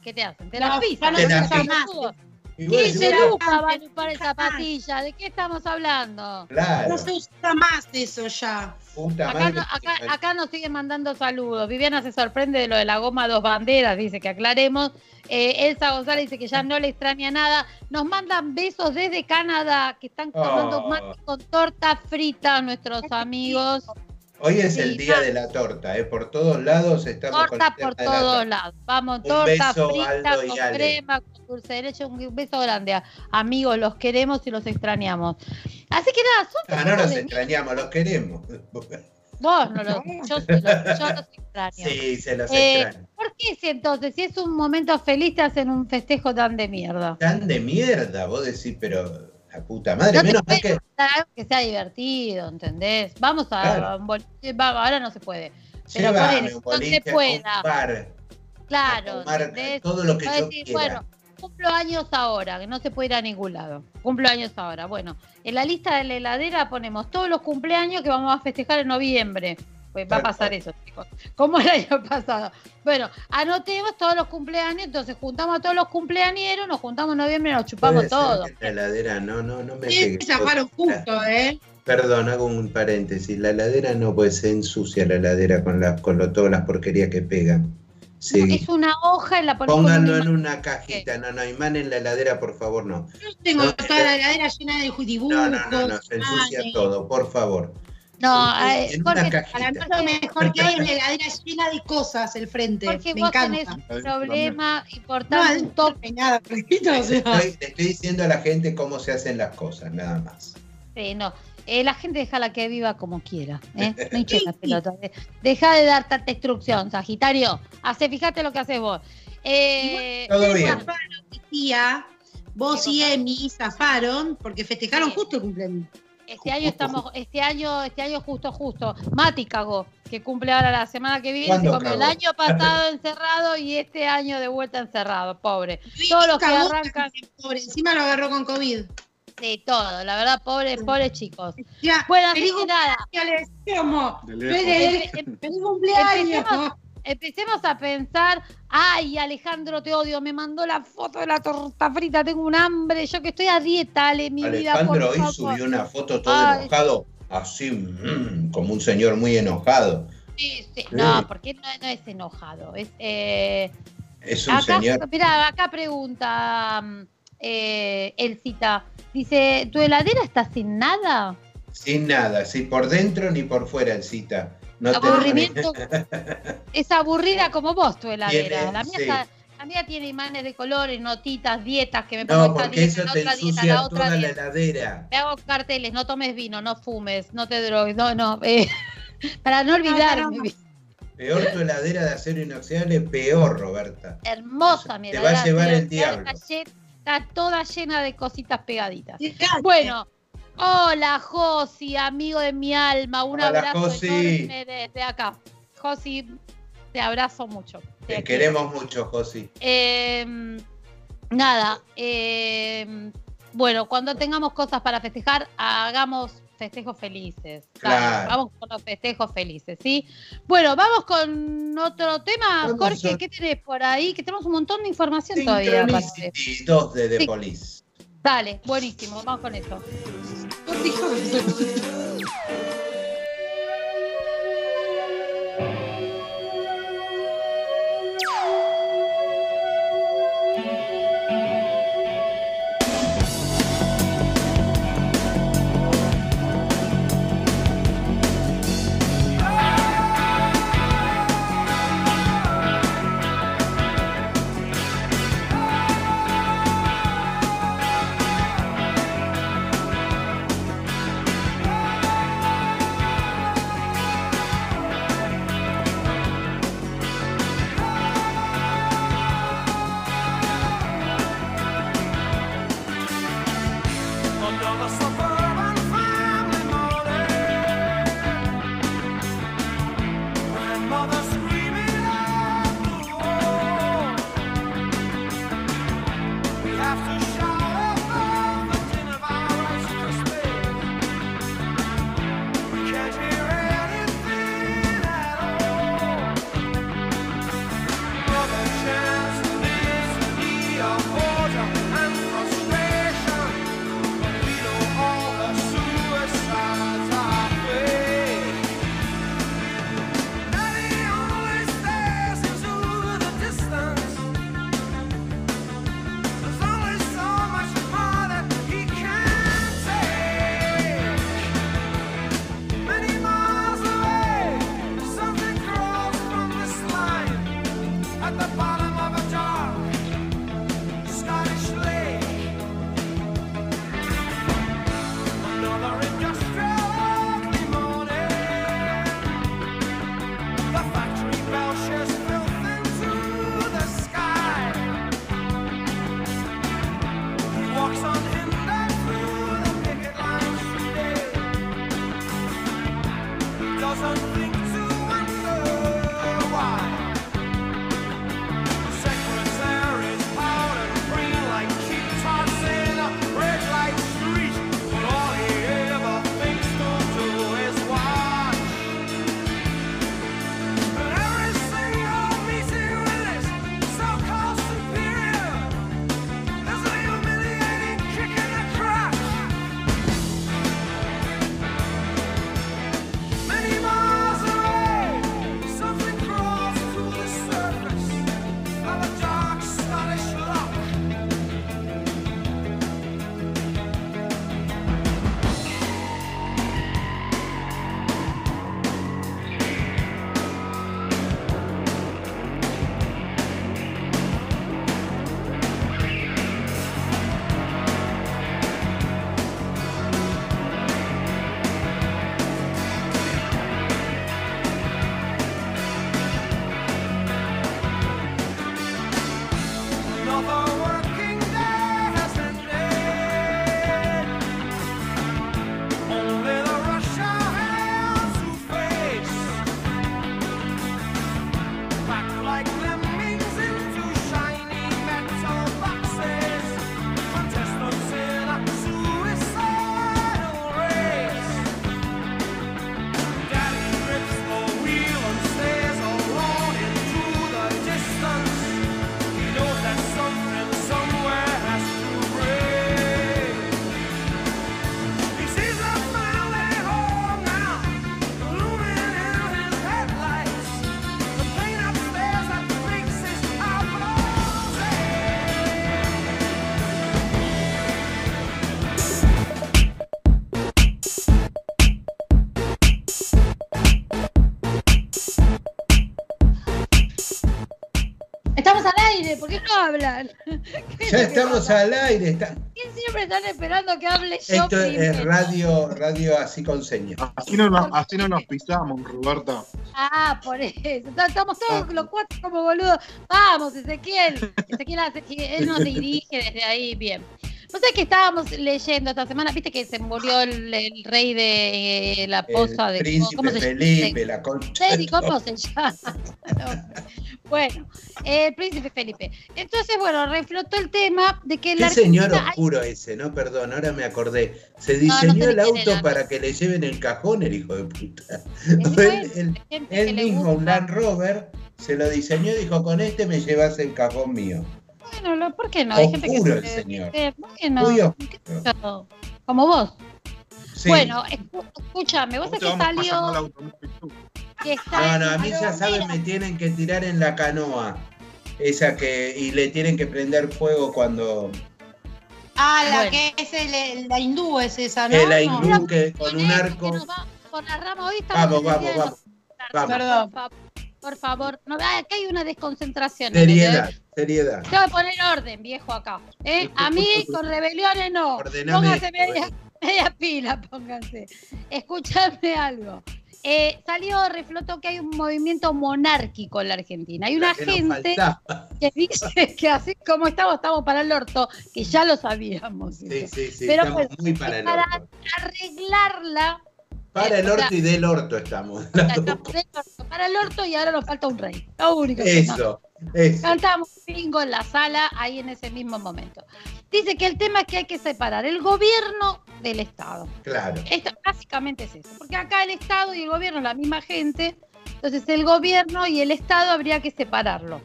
Speaker 3: ¿Qué te hacen? Te
Speaker 5: No,
Speaker 3: las pisan.
Speaker 5: no
Speaker 4: se
Speaker 3: ¿no?
Speaker 4: usa
Speaker 5: más.
Speaker 3: Pelotudo.
Speaker 4: Y vos decís,
Speaker 3: 15
Speaker 4: bueno,
Speaker 3: lucas vale un par de
Speaker 5: Jamás.
Speaker 3: zapatillas. ¿De qué estamos hablando?
Speaker 4: Claro,
Speaker 5: No se usa más eso ya.
Speaker 4: puta
Speaker 3: Acá,
Speaker 4: madre.
Speaker 3: no- acá, acá nos siguen mandando saludos. Viviana se sorprende de lo de la goma dos banderas, dice que aclaremos. Eh, Elsa González dice que ya no le extraña nada. Nos mandan besos desde Canadá, que están tomando
Speaker 4: Oh.
Speaker 3: mate con torta frita nuestros amigos.
Speaker 4: Hoy es
Speaker 3: Sí,
Speaker 4: el día de la torta, ¿eh? Por todos lados estamos con
Speaker 3: Torta
Speaker 4: el tema
Speaker 3: por
Speaker 4: de la
Speaker 3: todos
Speaker 4: torta.
Speaker 3: lados. Vamos,
Speaker 4: Un
Speaker 3: torta
Speaker 4: beso,
Speaker 3: frita
Speaker 4: Aldo
Speaker 3: con
Speaker 4: Ale.
Speaker 3: crema, con dulce de leche. Un beso grande. a- Amigos, los queremos y los extrañamos. Así que nada, son
Speaker 4: Ah, no
Speaker 3: mí.
Speaker 4: extrañamos, los queremos.
Speaker 3: Vos no los, yo, sí los- yo los extraño.
Speaker 4: Sí, se los
Speaker 3: Eh,
Speaker 4: extraño.
Speaker 3: ¿Por qué si entonces, si es un momento feliz, te hacen un festejo tan de mierda?
Speaker 4: Tan de mierda, vos decís, pero la puta madre,
Speaker 3: No
Speaker 4: menos que.
Speaker 3: que sea divertido, ¿entendés? Vamos a,
Speaker 4: Claro.
Speaker 3: a un boliche, va, ahora no se puede. Pero
Speaker 4: Llévame un
Speaker 3: se pueda.
Speaker 4: un bar,
Speaker 3: Claro,
Speaker 4: tomar todo lo que yo
Speaker 3: decir,
Speaker 4: quiera.
Speaker 3: bueno, cumplo años ahora, que no se puede ir a ningún lado. Cumplo años ahora. Bueno, en la lista de la heladera ponemos todos los cumpleaños que vamos a festejar en noviembre. Pues va a pasar eso, chicos. Como el año pasado. Bueno, anotemos todos los cumpleaños, entonces juntamos a todos los cumpleañeros, nos juntamos en noviembre y nos chupamos
Speaker 4: Puede ser
Speaker 3: todo.
Speaker 4: que La heladera, no, no, no me
Speaker 5: Sí, zafaron justo, ¿eh?
Speaker 4: Perdón, hago un paréntesis. La heladera no puede ser ensucia la heladera con, la, con lo- todas las porquerías que pegan. Sí.
Speaker 3: Es una hoja y la ponemos
Speaker 4: Pónganlo en una cajita. No, no, imán en la heladera, por favor, no.
Speaker 5: Yo tengo
Speaker 4: No,
Speaker 5: toda la heladera llena de dibujos.
Speaker 4: No, no, no, no, se ensucia todo, por favor.
Speaker 3: No,
Speaker 4: En-
Speaker 3: eh,
Speaker 4: en una
Speaker 3: Jorge,
Speaker 4: cajita.
Speaker 5: Para mí lo mejor que hay es la heladera llena de cosas el frente.
Speaker 3: Jorge,
Speaker 5: Me
Speaker 3: vos
Speaker 5: encanta.
Speaker 3: tenés un problema
Speaker 5: No,
Speaker 3: importante,
Speaker 5: es
Speaker 3: un top
Speaker 5: peinada, Jorgito, o sea.
Speaker 4: Estoy, le estoy diciendo a la gente cómo se hacen las cosas, nada más.
Speaker 3: Sí, no. Eh, la gente déjala que viva como quiera. ¿eh? No hinches la pelota. Deja de dar tanta instrucción, Sagitario. Hace, fíjate lo que haces vos. Eh,
Speaker 4: Todo bien.
Speaker 5: tía, vos y Emi zafaron porque festejaron
Speaker 3: Sí.
Speaker 5: justo el cumpleaños.
Speaker 3: Este año estamos, este año, este año justo, justo. Mati cagó, que cumple ahora la semana que viene. Se
Speaker 4: ¿Cuándo
Speaker 3: comió el año pasado encerrado y este año de vuelta encerrado, pobre. Todos los que arrancan,
Speaker 5: Pobre, encima lo agarró con COVID.
Speaker 3: sí, todo, la verdad, pobres, pobres chicos.
Speaker 5: Ya,
Speaker 3: Bueno, así
Speaker 5: feliz
Speaker 3: que nada.
Speaker 5: Feliz, feliz cumpleaños.
Speaker 3: Empecemos. Empecemos a pensar, ay, Alejandro, te odio, me mandó la foto de la torta frita, tengo un hambre, yo que estoy a dieta, Ale, mi vida, por
Speaker 4: Alejandro hoy subió una foto todo
Speaker 3: Ay.
Speaker 4: enojado, así, mm, como un señor muy enojado.
Speaker 3: Sí, sí, No, porque no, no es enojado, es... Eh,
Speaker 4: Es un
Speaker 3: acá,
Speaker 4: señor.
Speaker 3: mirá, acá pregunta mm, eh, Elcita, dice, ¿tu heladera está sin nada?
Speaker 4: Sin nada, sí, por dentro ni por fuera el cita. No
Speaker 3: Aburrimiento. es aburrida como vos tu heladera. La, mía
Speaker 4: sí.
Speaker 3: está- la mía tiene imanes de colores, notitas, dietas que me pongo
Speaker 4: No,
Speaker 3: esta dieta,
Speaker 4: eso
Speaker 3: la
Speaker 4: te
Speaker 3: otra dieta, la otra
Speaker 4: toda la
Speaker 3: dieta.
Speaker 4: heladera.
Speaker 3: Me hago carteles, no tomes vino, no fumes, no te drogues, no, no. eh, para no olvidarme.
Speaker 4: Peor tu heladera de acero inoxidable, peor, Roberta.
Speaker 3: Hermosa mi
Speaker 4: Te va a
Speaker 3: heladera,
Speaker 4: llevar el diablo.
Speaker 3: Está, está toda llena de cositas pegaditas. Bueno, hola Josi, amigo de mi alma, un
Speaker 4: Hola,
Speaker 3: abrazo
Speaker 4: Josi.
Speaker 3: enorme desde acá. Josi, te abrazo mucho.
Speaker 4: Te queremos mucho, Josi.
Speaker 3: Eh, nada, eh, bueno, cuando tengamos cosas para festejar, hagamos festejos felices.
Speaker 4: Claro.
Speaker 3: vamos con los festejos felices, ¿sí? Bueno, vamos con otro tema. Jorge, ¿qué tenés por ahí? Que tenemos un montón de información todavía. aparte.
Speaker 4: Synchronicity 2 de The
Speaker 3: Sí.
Speaker 4: Police.
Speaker 3: Dale, buenísimo, vamos con eso. hablan? ¿Qué es
Speaker 4: Ya estamos
Speaker 3: pasa?
Speaker 4: al aire. está-
Speaker 3: ¿Quién siempre están esperando que hable yo
Speaker 4: Esto es radio, radio así con señas.
Speaker 8: Así no, nos, así no nos pisamos, Roberta.
Speaker 3: Ah, por eso. Estamos todos los cuatro como boludos. Vamos, Ezequiel. Ezequiel hace- él nos dirige desde ahí, bien. No sé que estábamos leyendo esta semana, viste que se murió el, el rey de eh, la posa
Speaker 4: El
Speaker 3: de
Speaker 4: príncipe
Speaker 3: ¿cómo se llama?
Speaker 4: Felipe, la concha.
Speaker 3: Feli, ¿cómo se llama? bueno, el príncipe Felipe. Entonces, bueno, reflotó el tema de que
Speaker 4: Qué
Speaker 3: la
Speaker 4: señor
Speaker 3: hay-
Speaker 4: oscuro ese, ¿no? Perdón, ahora me acordé. Se
Speaker 3: no
Speaker 4: diseñó el auto
Speaker 3: era.
Speaker 4: para que le lleven el cajón el hijo de puta. Él, él- él mismo, un. Land Rover, se lo diseñó y dijo, con este me llevas el cajón mío.
Speaker 3: Bueno, lo- ¿por qué no? Hay gente que
Speaker 4: el
Speaker 3: se-
Speaker 4: señor.
Speaker 3: ¿Por qué no? Como vos.
Speaker 4: Sí.
Speaker 3: Bueno, escúchame, vos
Speaker 8: ¿Cómo
Speaker 3: sabés
Speaker 8: te
Speaker 3: que salió está
Speaker 4: No, no, a mí ya saben, me tienen que tirar en la canoa. Esa que. Y le tienen que prender fuego cuando.
Speaker 5: Ah, la
Speaker 3: Bueno.
Speaker 5: que es el, la hindú es esa, ¿no?
Speaker 4: Eh, la
Speaker 5: No.
Speaker 4: hindú que con un arco.
Speaker 3: que nos va por la rama hoy estamos
Speaker 4: Vamos, vamos, vamos.
Speaker 5: Perdón.
Speaker 3: Por, favor, por favor, no, ah, acá hay una desconcentración.
Speaker 4: Seriedad, seriedad.
Speaker 3: Tengo que poner orden, viejo, acá. ¿eh? A mí con rebeliones no.
Speaker 4: Ordename
Speaker 3: Pónganse
Speaker 4: esto,
Speaker 3: media,
Speaker 4: eh.
Speaker 3: media pila, pónganse. Escuchadme algo. Eh, salió, reflotó que hay un movimiento monárquico en la Argentina. Hay una
Speaker 4: que
Speaker 3: gente que dice que así como estamos, estamos para el orto, que ya lo sabíamos.
Speaker 4: Sí,
Speaker 3: eso.
Speaker 4: sí, sí.
Speaker 3: Pero
Speaker 4: estamos
Speaker 3: bueno,
Speaker 4: muy para el
Speaker 3: para
Speaker 4: orto.
Speaker 3: Arreglarla
Speaker 4: Para el
Speaker 3: o sea,
Speaker 4: orto y del orto estamos.
Speaker 3: o sea, estamos del orto para el orto y ahora nos falta un rey. Lo único que no.
Speaker 4: Eso.
Speaker 3: Cantamos bingo en la sala ahí en ese mismo momento. Dice que el tema es que hay que separar el gobierno del Estado.
Speaker 4: Claro.
Speaker 3: Esto básicamente es eso, porque acá el Estado y el gobierno es la misma gente, entonces el gobierno y el Estado habría que separarlo,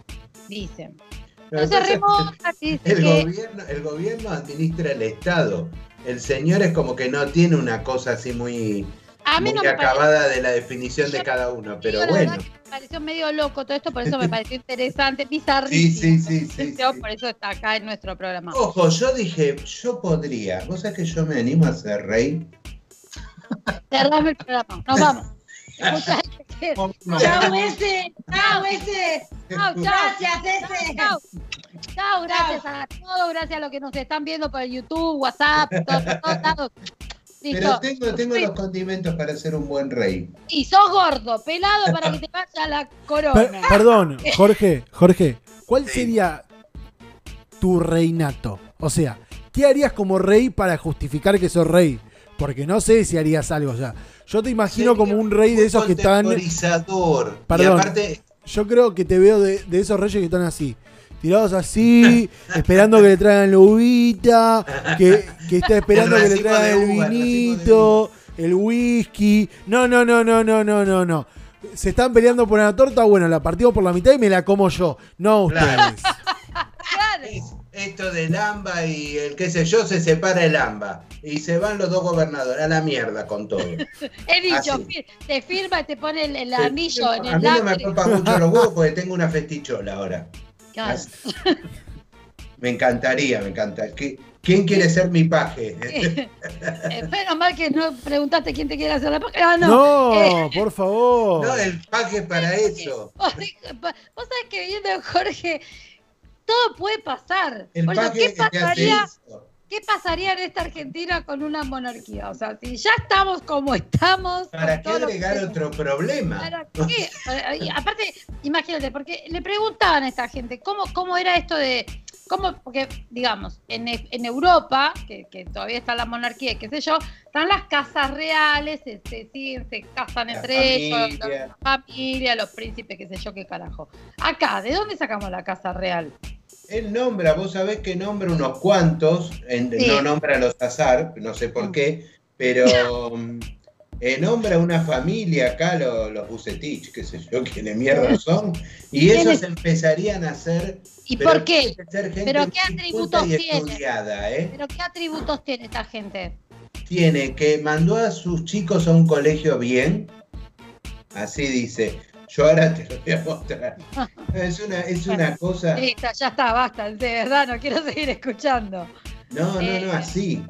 Speaker 3: dicen. Entonces
Speaker 4: es
Speaker 3: remonta y dice
Speaker 4: El
Speaker 3: que
Speaker 4: gobierno, el gobierno administra el Estado. El señor es como que no tiene una cosa así muy,
Speaker 3: a mí
Speaker 4: muy
Speaker 3: no me parece,
Speaker 4: acabada de la definición de cada uno, pero
Speaker 3: la
Speaker 4: bueno.
Speaker 3: verdad que me pareció medio loco todo esto, por eso me pareció interesante, bizarrísimo.
Speaker 4: sí, sí, sí, sí.
Speaker 3: Por eso está acá en nuestro programa.
Speaker 4: Ojo, yo dije, yo podría. ¿Vos sabés que yo me animo a ser rey?
Speaker 3: Cerrame el programa, nos vamos. Que-
Speaker 8: No,
Speaker 5: Chau, ese. Chau, ese.
Speaker 3: Chao, chao.
Speaker 5: Gracias, ese.
Speaker 3: Chao. Chao, gracias a todos, gracias a los que nos están viendo por el YouTube, WhatsApp, todo, por todos lados.
Speaker 4: Pero tengo, los condimentos para ser un buen rey.
Speaker 3: Y sos gordo, pelado para que te vaya la
Speaker 6: Per-
Speaker 3: corona.
Speaker 6: perdón, Jorge, Jorge, ¿cuál
Speaker 4: Sí.
Speaker 6: sería tu reinato? O sea, ¿qué harías como rey para justificar que sos rey? Porque no sé si harías algo ya. Yo te imagino
Speaker 4: Sería
Speaker 6: como un rey de esos que están.
Speaker 4: contemporizador. Y
Speaker 6: Perdón.
Speaker 4: aparte,
Speaker 6: Yo creo que te veo de, de esos reyes que están así. Tirados así, esperando que le traigan la uvita, que, que está esperando que le traigan el vinito, el whisky. No, no, no, no, no, no, no, no. Se están peleando por una torta, bueno, la partimos por la mitad y me la como yo, no ustedes.
Speaker 4: Claro.
Speaker 3: Claro.
Speaker 4: es- esto del AMBA y el qué sé yo, se separa el AMBA. Y se van los dos gobernadores a la mierda con todo.
Speaker 3: He dicho,
Speaker 4: Así.
Speaker 3: te firma y te pone el, el anillo en
Speaker 4: a
Speaker 3: el
Speaker 4: mí no me rompa mucho los huevos porque tengo una festichola ahora. Me encantaría, me encantaría. ¿Qui- ¿Quién quiere ser mi paje?
Speaker 3: Eh, Menos mal que no preguntaste quién te quiere hacer la paja. Ah, no.
Speaker 6: No,
Speaker 3: Eh,
Speaker 6: por favor.
Speaker 4: No, el paje para eso.
Speaker 3: Vos, vos sabés que viendo a Jorge, todo puede pasar.
Speaker 4: El
Speaker 3: Por eso,
Speaker 4: paje
Speaker 3: ¿qué
Speaker 4: que te hace
Speaker 3: pasaría,
Speaker 4: eso.
Speaker 3: ¿Qué pasaría en esta Argentina con una monarquía? O sea, si ya estamos como estamos.
Speaker 4: ¿Para qué
Speaker 3: que
Speaker 4: agregar otro problema?
Speaker 3: ¿Para qué? Eh, y aparte, imagínate, porque le preguntaban a esta gente cómo, cómo era esto de. Cómo, porque, digamos, en, en Europa, que, que todavía está la monarquía, y qué sé yo, están las casas reales, se, se, se casan
Speaker 4: La
Speaker 3: entre ellos, la familia, los príncipes, qué sé yo, qué carajo. Acá, ¿de dónde sacamos la casa real?
Speaker 4: Él nombra, vos sabés que nombra unos cuantos, en-
Speaker 3: Sí.
Speaker 4: no nombra a los azar, no sé por qué, pero mm, eh, nombra una familia acá, lo- los Bucetich, qué sé yo, quiénes mierda son, y esos empezarían a ser.
Speaker 3: ¿Y por qué? ¿Pero qué atributos tiene?
Speaker 4: estudiada, ¿eh?
Speaker 3: ¿Pero qué atributos tiene esta gente?
Speaker 4: Tiene que mandó a sus chicos a un colegio bien, así dice. Yo ahora te lo voy a mostrar. Es una, es una cosa.
Speaker 3: Listo, ya está, basta, de verdad, no quiero seguir escuchando.
Speaker 4: No, no,
Speaker 3: Eh,
Speaker 4: no, así.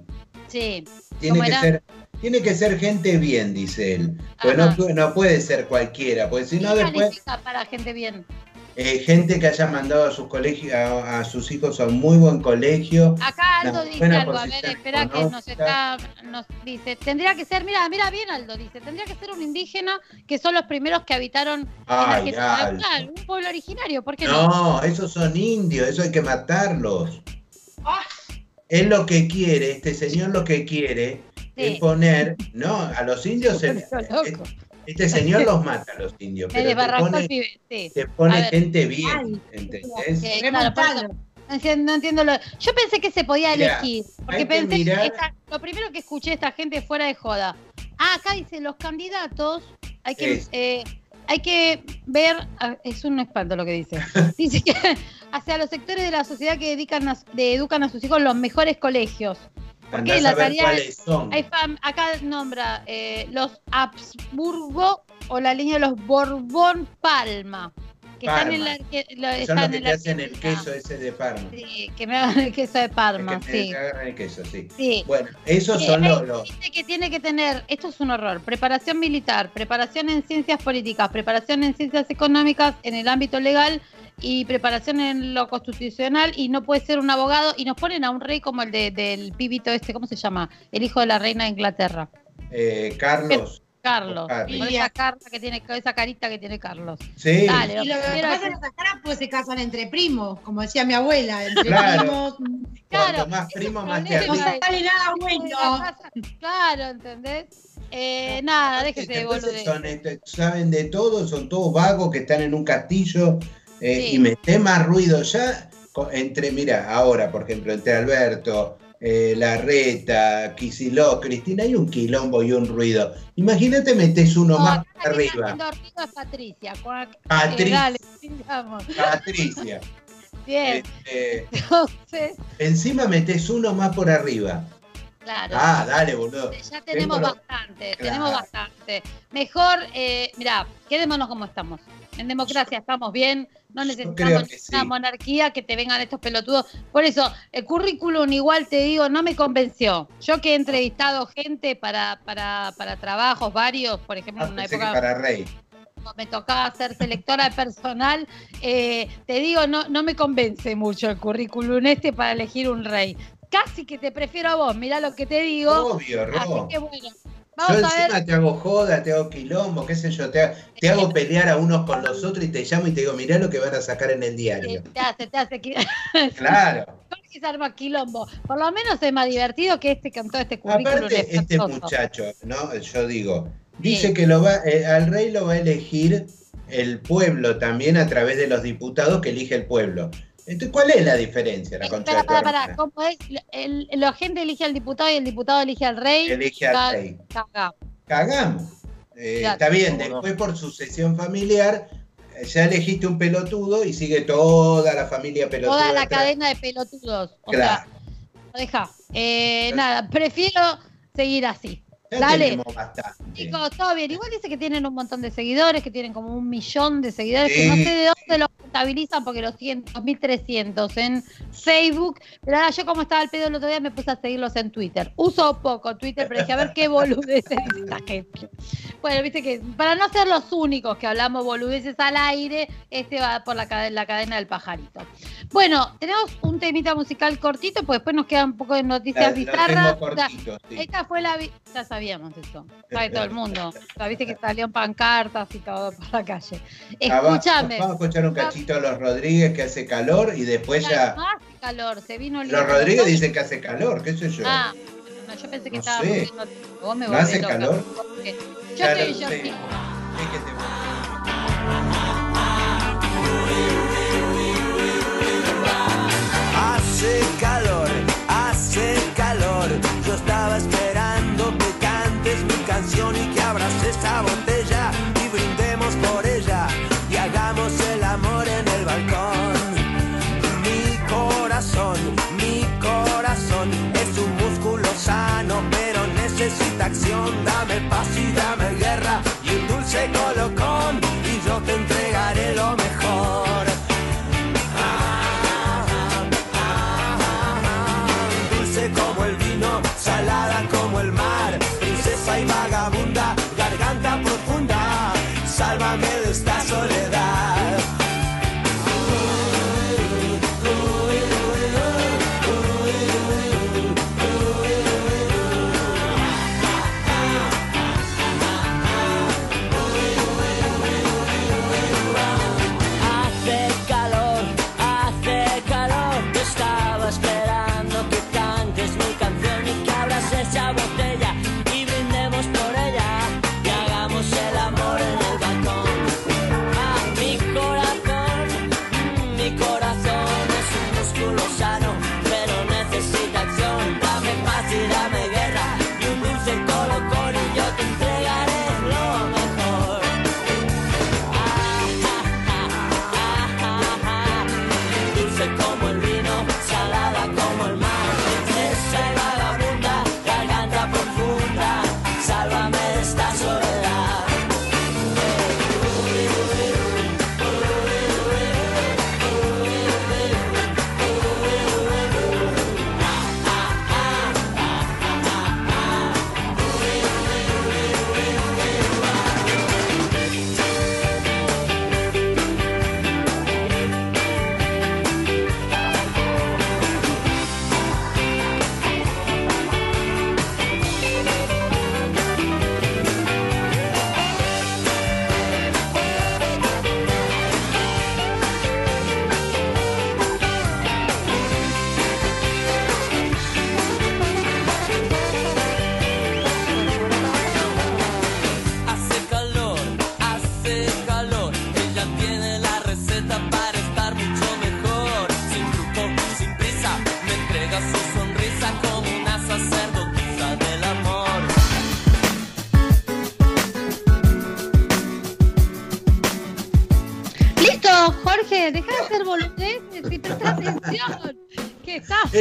Speaker 3: Sí.
Speaker 4: Tiene
Speaker 3: ¿Cómo
Speaker 4: que,
Speaker 3: era?
Speaker 4: ser, tiene que ser gente bien, dice él. Pues no, no puede ser cualquiera, porque si
Speaker 3: ¿Qué
Speaker 4: no después
Speaker 3: para gente bien?
Speaker 4: Eh, gente que haya mandado a sus colegios, a, a sus hijos a un muy buen colegio.
Speaker 3: Acá Aldo dice algo, a ver, espera que nos está, nos dice, tendría que ser, mira, mira bien Aldo, dice, tendría que ser un indígena que son los primeros que habitaron en
Speaker 4: Ay,
Speaker 3: Argentina.
Speaker 4: Aldo.
Speaker 3: Claro, un pueblo originario, ¿por qué no?
Speaker 4: No, esos son indios, eso hay que matarlos.
Speaker 5: Ah.
Speaker 4: Él lo que quiere, este señor lo que quiere es
Speaker 3: Sí.
Speaker 4: poner, no, a los indios. este señor los mata a los indios, pero te
Speaker 3: el
Speaker 4: pone,
Speaker 3: pibe, sí.
Speaker 4: te pone
Speaker 3: ver.
Speaker 4: gente bien, ¿entendés?
Speaker 3: Eh, claro, por eso- no entiendo, lo- Yo pensé que se podía
Speaker 4: Mirá,
Speaker 3: elegir,
Speaker 4: hay
Speaker 3: porque
Speaker 4: que
Speaker 3: pensé que
Speaker 4: mirar-
Speaker 3: esta- lo primero que escuché esta gente fuera de joda. Ah, acá dice los candidatos, hay que,
Speaker 4: Es.
Speaker 3: eh, hay que ver, es un espanto lo que dice. Dice que hacia los sectores de la sociedad que dedican a- de educan a sus hijos los mejores colegios. Porque
Speaker 4: Andás
Speaker 3: la
Speaker 4: a ver
Speaker 3: tarea
Speaker 4: cuáles son.
Speaker 3: Hay fam- acá nombra eh, los Habsburgo o la línea de los Borbón Palma, que están en la,
Speaker 4: Parma.
Speaker 3: que- lo-
Speaker 4: Son
Speaker 3: están
Speaker 4: los que
Speaker 3: en
Speaker 4: te
Speaker 3: la
Speaker 4: hacen el
Speaker 3: Argentina.
Speaker 4: queso ese de Parma.
Speaker 3: Sí, que me hagan el queso de Parma,
Speaker 4: El que
Speaker 3: sí.
Speaker 4: agarran el queso, sí.
Speaker 3: Sí.
Speaker 4: Bueno, esos
Speaker 3: Sí,
Speaker 4: son los, los-
Speaker 3: Dice que tiene que tener, esto es un horror, preparación militar, preparación en ciencias políticas, preparación en ciencias económicas en el ámbito legal y preparación en lo constitucional y no puede ser un abogado y nos ponen a un rey como el de- del pibito este, ¿cómo se llama? El hijo de la reina de Inglaterra,
Speaker 4: eh, Carlos.
Speaker 3: Carlos.
Speaker 4: Carlos.
Speaker 3: Con esa carta que tiene, con esa carita que tiene Carlos.
Speaker 4: Sí,
Speaker 3: Dale,
Speaker 5: Y lo que
Speaker 3: Quiero
Speaker 5: pasa esa cara, pues se casan entre primos, como decía mi abuela, entre
Speaker 4: Claro.
Speaker 5: primos.
Speaker 3: Claro,
Speaker 4: cuanto más primo, más te
Speaker 3: problema.
Speaker 5: No sale nada bueno.
Speaker 3: Claro, ¿entendés? Eh, nada, déjese de
Speaker 4: son, este, saben de todo, son todos vagos que están en un castillo eh,
Speaker 3: Sí.
Speaker 4: y meté más ruido ya entre, mira, ahora por ejemplo, entre Alberto, eh, Larreta, Quisiló, Cristina, hay un quilombo y un ruido. Imagínate metes uno
Speaker 3: No,
Speaker 4: más arriba.
Speaker 3: es Patricia. Eh,
Speaker 4: Patricia.
Speaker 3: dale.
Speaker 4: Patricia.
Speaker 3: Bien,
Speaker 4: Este,
Speaker 3: entonces,
Speaker 4: encima metes uno más por arriba.
Speaker 3: Claro.
Speaker 4: Ah, dale, boludo.
Speaker 3: Ya tenemos
Speaker 4: Tengo lo-
Speaker 3: bastante,
Speaker 4: Claro.
Speaker 3: tenemos bastante. Mejor, eh, mirá, quedémonos como estamos. En democracia estamos bien, no necesitamos una
Speaker 4: sí.
Speaker 3: monarquía que te vengan estos pelotudos. Por eso, el currículum igual te digo, no me convenció. Yo que he entrevistado gente para, para, para trabajos varios, por ejemplo,
Speaker 4: Ah,
Speaker 3: en una época
Speaker 4: para Rey.
Speaker 3: me tocaba ser selectora de personal, eh, te digo, no, no me convence mucho el currículum este para elegir un rey. Casi que te prefiero a vos, mirá lo que te digo.
Speaker 4: Obvio,
Speaker 3: Así
Speaker 4: Ro.
Speaker 3: que bueno,
Speaker 4: Yo
Speaker 3: a
Speaker 4: encima
Speaker 3: ver.
Speaker 4: te hago joda, te hago quilombo, qué sé yo, te, ha- te hago pelear a unos con los otros y te llamo y te digo, mirá lo que van a sacar en el diario.
Speaker 3: Te hace, te hace qui-
Speaker 4: Claro.
Speaker 3: Se arma quilombo. Por lo menos es más divertido que este con todo este currículum.
Speaker 4: Aparte, este muchacho, ¿no? Yo digo, dice que lo va, eh, al rey lo va a elegir el pueblo también a través de los diputados que elige el pueblo. Entonces, ¿cuál es la diferencia? La concha
Speaker 3: para, para,
Speaker 4: hermana?
Speaker 3: ¿cómo es? El, la gente elige al diputado y el diputado elige al rey.
Speaker 4: Elige al rey.
Speaker 3: caga.
Speaker 4: Cagamos. Eh,
Speaker 3: Claro.
Speaker 4: está bien, después por sucesión familiar, eh, ya elegiste un pelotudo y sigue toda la familia pelotuda.
Speaker 3: Toda la
Speaker 4: atrás.
Speaker 3: cadena de pelotudos. O
Speaker 4: Claro.
Speaker 3: sea, deja. Eh, nada, prefiero seguir así.
Speaker 4: Ya
Speaker 3: Dale. Chicos, todo bien. Igual dice que tienen un montón de seguidores, que tienen como un millón de seguidores, que no sé de dónde los contabilizan porque los siguen 2.300 en Facebook. Pero ahora yo como estaba al pedo el otro día me puse a seguirlos en Twitter. Uso poco Twitter, pero dije a ver qué boludeces esta gente. Bueno, viste que para no ser los únicos que hablamos boludeces al aire, este va por la, cade- la cadena del pajarito. Bueno, tenemos un temita musical cortito, pues después nos queda un poco de noticias
Speaker 4: La-
Speaker 3: bizarras.
Speaker 4: cortito, sí.
Speaker 3: esta fue la. Ya sabíamos eso. Sabe todo el mundo. Viste que salían pancartas y todo por la calle.
Speaker 4: Ah,
Speaker 3: Escúchame.
Speaker 4: Vamos a escuchar un cachito a los Rodríguez que hace calor y después ya.
Speaker 3: No hace calor, se vino el.
Speaker 4: Los Rodríguez dicen que hace calor, qué sé yo.
Speaker 3: Ah, no, yo pensé que
Speaker 4: No
Speaker 3: estaba.
Speaker 4: sé.
Speaker 3: Vos me
Speaker 4: ¿No
Speaker 3: volvés
Speaker 4: hace
Speaker 3: loca,
Speaker 4: calor?
Speaker 3: porque Yo
Speaker 4: lo
Speaker 3: yo sí.
Speaker 4: Es que te-
Speaker 9: Hace calor, hace calor. Yo estaba esperando cantes mi canción y que abras esa botella y brindemos por ella y hagamos el amor en el balcón. Mi corazón, mi corazón es un músculo sano, pero necesita acción. Dame paz y dame guerra y un dulce colocón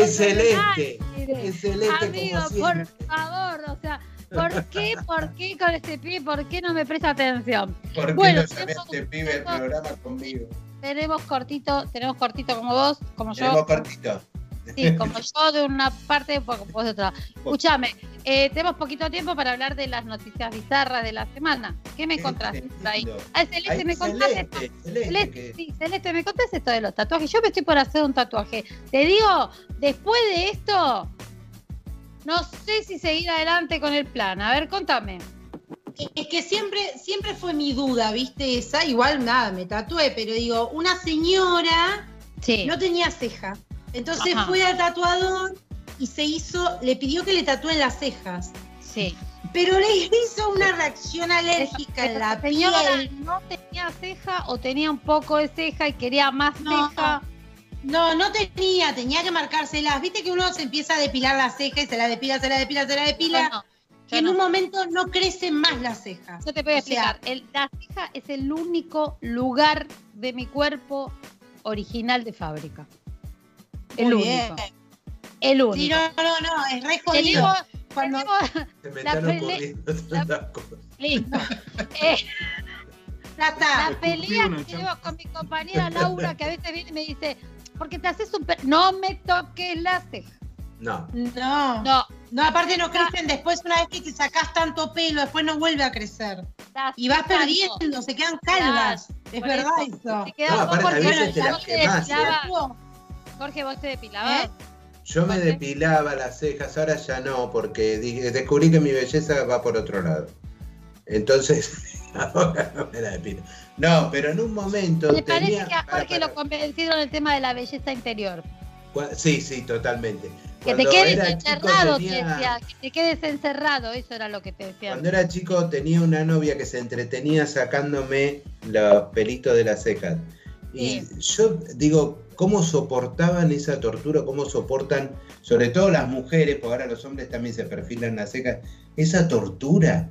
Speaker 4: Es celeste
Speaker 3: Amigo,
Speaker 4: como
Speaker 3: por favor, o sea, ¿por qué, por qué con este pibe, por qué no me presta atención?
Speaker 4: ¿Por qué
Speaker 3: Bueno,
Speaker 4: no sabés
Speaker 3: tenemos-
Speaker 4: este pibe el
Speaker 3: tenemos-
Speaker 4: programa conmigo?
Speaker 3: Tenemos cortito, tenemos cortito como vos, como yo.
Speaker 4: Tenemos cortito.
Speaker 3: Sí, como yo de una parte, como vos de otra. Escúchame, eh, tenemos poquito tiempo para hablar de las noticias bizarras de la semana. ¿Qué me encontraste por ahí? Ah, Celeste,
Speaker 4: Ay,
Speaker 3: me
Speaker 4: Celeste, Celeste, que-
Speaker 3: sí, Celeste, me contaste esto de los tatuajes. Yo me estoy por hacer un tatuaje. Te digo, después de esto, no sé si seguir adelante con el plan. A ver, contame.
Speaker 5: Es que siempre, siempre fue mi duda, ¿viste? Esa, igual nada, me tatué, pero digo, una señora
Speaker 3: Sí.
Speaker 5: no tenía ceja. Entonces
Speaker 3: Ajá.
Speaker 5: fue al tatuador y se hizo, le pidió que le tatúen las cejas.
Speaker 3: Sí.
Speaker 5: Pero le hizo una reacción alérgica en la
Speaker 3: señora
Speaker 5: piel.
Speaker 3: no tenía ceja o tenía un poco de ceja y quería más
Speaker 5: No,
Speaker 3: ceja.
Speaker 5: No, no tenía, tenía que marcárselas. Viste que uno se empieza a depilar las cejas y se la depila, se la depila, se la depila.
Speaker 3: No,
Speaker 5: y en un momento no crecen más las cejas.
Speaker 3: Yo te voy a
Speaker 5: sea,
Speaker 3: explicar. El- la ceja es el único lugar de mi cuerpo original de fábrica. El
Speaker 5: Muy
Speaker 3: único.
Speaker 5: bien.
Speaker 3: El único.
Speaker 5: Sí, no, no, no, es re jodido. Cuando-
Speaker 4: Se me
Speaker 3: La pele-
Speaker 4: cosas.
Speaker 3: listo. Eh, la pelea que tenemos con mi compañera Laura, que a veces viene y me dice, porque te haces un... pe- No me toques la ceja.
Speaker 4: No.
Speaker 5: No, no,
Speaker 3: No,
Speaker 5: aparte no crecen después, una vez que te sacás tanto pelo, después no vuelve a crecer.
Speaker 3: la
Speaker 5: Y vas perdiendo, se quedan calvas. Es verdad
Speaker 3: eso,
Speaker 5: eso.
Speaker 3: te queda
Speaker 4: No, aparte, a
Speaker 3: porque
Speaker 4: veces te las quemás, ¿eh?
Speaker 3: Jorge, vos te depilabas.
Speaker 5: ¿Eh?
Speaker 4: Yo me depilaba las cejas, ahora ya no, porque dije- descubrí que mi belleza va por otro lado. Entonces, ahora no me la depilo. No, pero en un momento.
Speaker 3: Me parece
Speaker 4: tenía-
Speaker 3: que a Jorge lo convencieron el tema de la belleza interior.
Speaker 4: Sí, sí, totalmente.
Speaker 3: Que te quedes encerrado, te
Speaker 4: tenía-
Speaker 3: decía. Que te quedes encerrado, eso era lo que te decían.
Speaker 4: Cuando era chico tenía una novia que se entretenía sacándome los pelitos de las cejas. Y yo digo, ¿cómo soportaban esa tortura? ¿Cómo soportan, sobre todo las mujeres, porque ahora los hombres también se perfilan las cejas, esa tortura?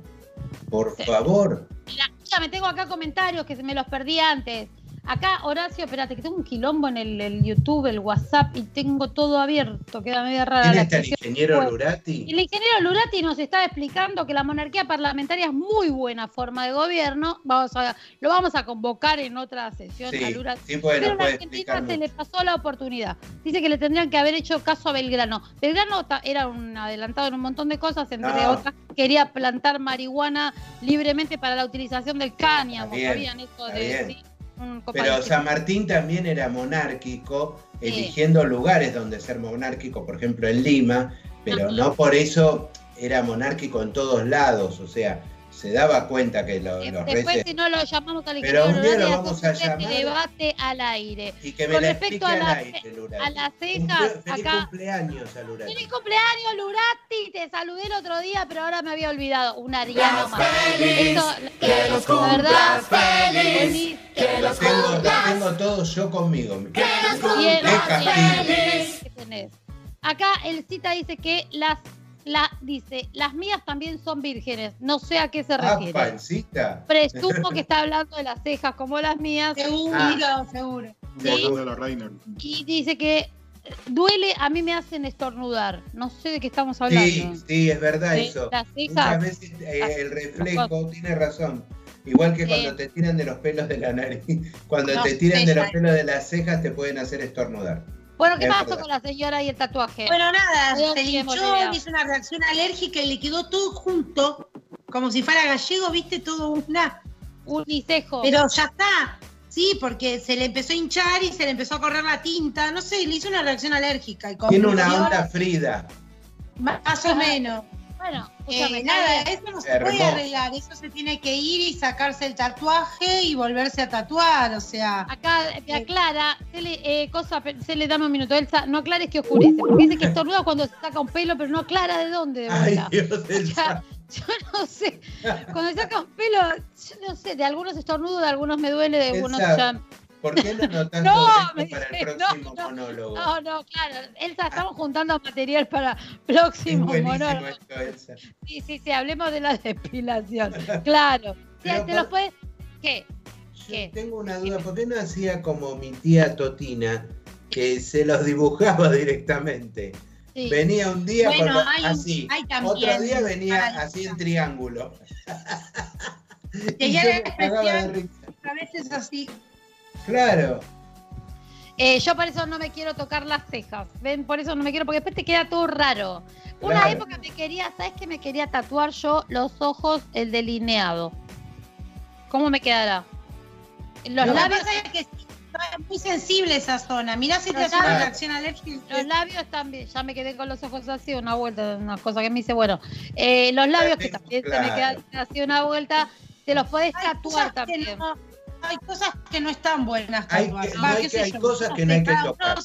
Speaker 4: Por
Speaker 3: Sí.
Speaker 4: favor.
Speaker 3: Mira, escúchame, tengo acá comentarios que se me los perdí antes. Acá, Horacio, espérate, que tengo un quilombo en el, el YouTube, el WhatsApp, y tengo todo abierto, queda media rara
Speaker 4: ¿Quién
Speaker 3: la
Speaker 4: está el ingeniero
Speaker 3: Bueno,
Speaker 4: Lurati?
Speaker 3: El ingeniero Lurati nos está explicando que la monarquía parlamentaria es muy buena forma de gobierno. Vamos a, lo vamos a convocar en otra sesión a Lurati.
Speaker 4: sí, bueno,
Speaker 3: Pero a Argentina se le pasó la oportunidad. Dice que le tendrían que haber hecho caso a Belgrano. Belgrano era un adelantado en un montón de cosas, entre
Speaker 4: No.
Speaker 3: otras, quería plantar marihuana libremente para la utilización del cáñamo. ¿Sabían eso de un
Speaker 4: Pero? San Martín también era monárquico,
Speaker 3: Sí.
Speaker 4: eligiendo lugares donde ser monárquico, por ejemplo en Lima, pero
Speaker 3: Ajá.
Speaker 4: no por eso era monárquico en todos lados, o sea, se daba cuenta que lo-
Speaker 3: Eh,
Speaker 4: los
Speaker 3: Después,
Speaker 4: reyes...
Speaker 3: si no lo llamamos al
Speaker 4: Pero
Speaker 3: ingeniero
Speaker 4: un día lo vamos a
Speaker 3: este
Speaker 4: llamar.
Speaker 3: debate al aire.
Speaker 4: Y que me
Speaker 3: con
Speaker 4: la
Speaker 3: respecto a
Speaker 4: al
Speaker 3: la
Speaker 4: aire,
Speaker 3: ce-
Speaker 4: Lurati.
Speaker 3: a las
Speaker 4: Cumple-
Speaker 3: cejas,
Speaker 4: feliz
Speaker 3: acá-
Speaker 4: cumpleaños a Lurati.
Speaker 3: ¡Feliz cumpleaños, Lurati! Te saludé el otro día, pero ahora me había olvidado. Un ariano más. Eso, la verdad, feliz.
Speaker 4: Lo tengo, lo tengo todo yo conmigo.
Speaker 3: Y el-
Speaker 4: Deja,
Speaker 3: el- que tenés. Acá el cita dice que las la dice, las mías también son vírgenes. No sé a qué se
Speaker 4: Ah,
Speaker 3: refiere.
Speaker 4: pancita.
Speaker 3: Presumo que está hablando de las cejas como las mías.
Speaker 5: Seguro,
Speaker 4: Ah.
Speaker 5: seguro.
Speaker 3: Sí. Y dice que eh, duele, a mí me hacen estornudar. No sé de qué estamos hablando.
Speaker 4: Sí, sí, es verdad
Speaker 3: Sí,
Speaker 4: eso.
Speaker 3: las
Speaker 4: Muchas
Speaker 3: cejas.
Speaker 4: veces eh, el reflejo, tiene razón. Igual que cuando
Speaker 3: Sí.
Speaker 4: te tiran de los pelos de la nariz, cuando
Speaker 5: No,
Speaker 4: te tiran de los pelos de las cejas te pueden hacer estornudar.
Speaker 3: Bueno, ¿qué
Speaker 4: Es
Speaker 3: pasó
Speaker 4: verdad.
Speaker 3: con la señora y el tatuaje?
Speaker 5: Bueno, nada, se
Speaker 3: Bolivia.
Speaker 5: hizo una reacción alérgica y le quedó todo junto, como si fuera gallego, viste, todo una.
Speaker 3: Unicejo.
Speaker 5: Pero ya está. Sí, porque se le empezó a hinchar y se le empezó a correr la tinta. No sé, le hizo una reacción alérgica. Y
Speaker 4: Tiene una onda Frida.
Speaker 5: Más o menos.
Speaker 3: Bueno,
Speaker 5: Eh, nada, eso no se
Speaker 4: Hermoso.
Speaker 5: puede arreglar. Eso se tiene que ir y sacarse el tatuaje y volverse a tatuar. O sea,
Speaker 3: Acá me aclara, se le, eh, cosa, se le dame un minuto, Elsa, no aclares que oscurece, porque dice que estornuda cuando se saca un pelo, pero no aclara de dónde. De
Speaker 4: Ay. Dios
Speaker 3: yo no sé, cuando se saca un pelo, yo no sé, de algunos estornudo, de algunos me duele, de algunos
Speaker 4: Elsa,
Speaker 3: ya...
Speaker 4: ¿Por qué no anotás
Speaker 3: No,
Speaker 4: todo
Speaker 3: me
Speaker 4: para el
Speaker 3: no,
Speaker 4: próximo
Speaker 3: no,
Speaker 4: monólogo?
Speaker 3: No, no, claro. Elsa, estamos juntando material para próximo
Speaker 4: es
Speaker 3: monólogo.
Speaker 4: esto, Elsa.
Speaker 3: Sí, sí, sí, hablemos de la depilación. Claro. Sí, te
Speaker 4: por-
Speaker 3: los puedes. ¿Qué?
Speaker 4: Yo
Speaker 3: ¿Qué?
Speaker 4: tengo una duda, ¿por qué no hacía como mi tía Totina, que se los dibujaba directamente?
Speaker 3: Sí.
Speaker 4: Venía un día
Speaker 5: Bueno,
Speaker 4: con lo-
Speaker 5: hay-
Speaker 4: así,
Speaker 5: hay también
Speaker 4: otro día venía así en triángulo. De
Speaker 5: especial.
Speaker 4: risa.
Speaker 5: A veces así.
Speaker 4: Claro,
Speaker 3: Eh, yo por eso no me quiero tocar las cejas. ¿Ven? Por eso no me quiero, porque después te queda todo raro. Una
Speaker 4: Claro.
Speaker 3: época me quería, ¿sabes qué me quería tatuar yo? Los ojos, el delineado. ¿Cómo me quedará? Los
Speaker 5: Lo que
Speaker 3: labios,
Speaker 5: pasa es que sí, es muy sensible esa zona. Mirá si te hace una reacción alérgica.
Speaker 3: los labios también. Ya me quedé con los ojos así, una vuelta, una cosa que me hice. Bueno, eh, los labios que también se me quedan así una vuelta, te los podés tatuar también.
Speaker 5: no- hay cosas que no están buenas
Speaker 4: Hay que- no hay que- hay cosas que no hay que tocar.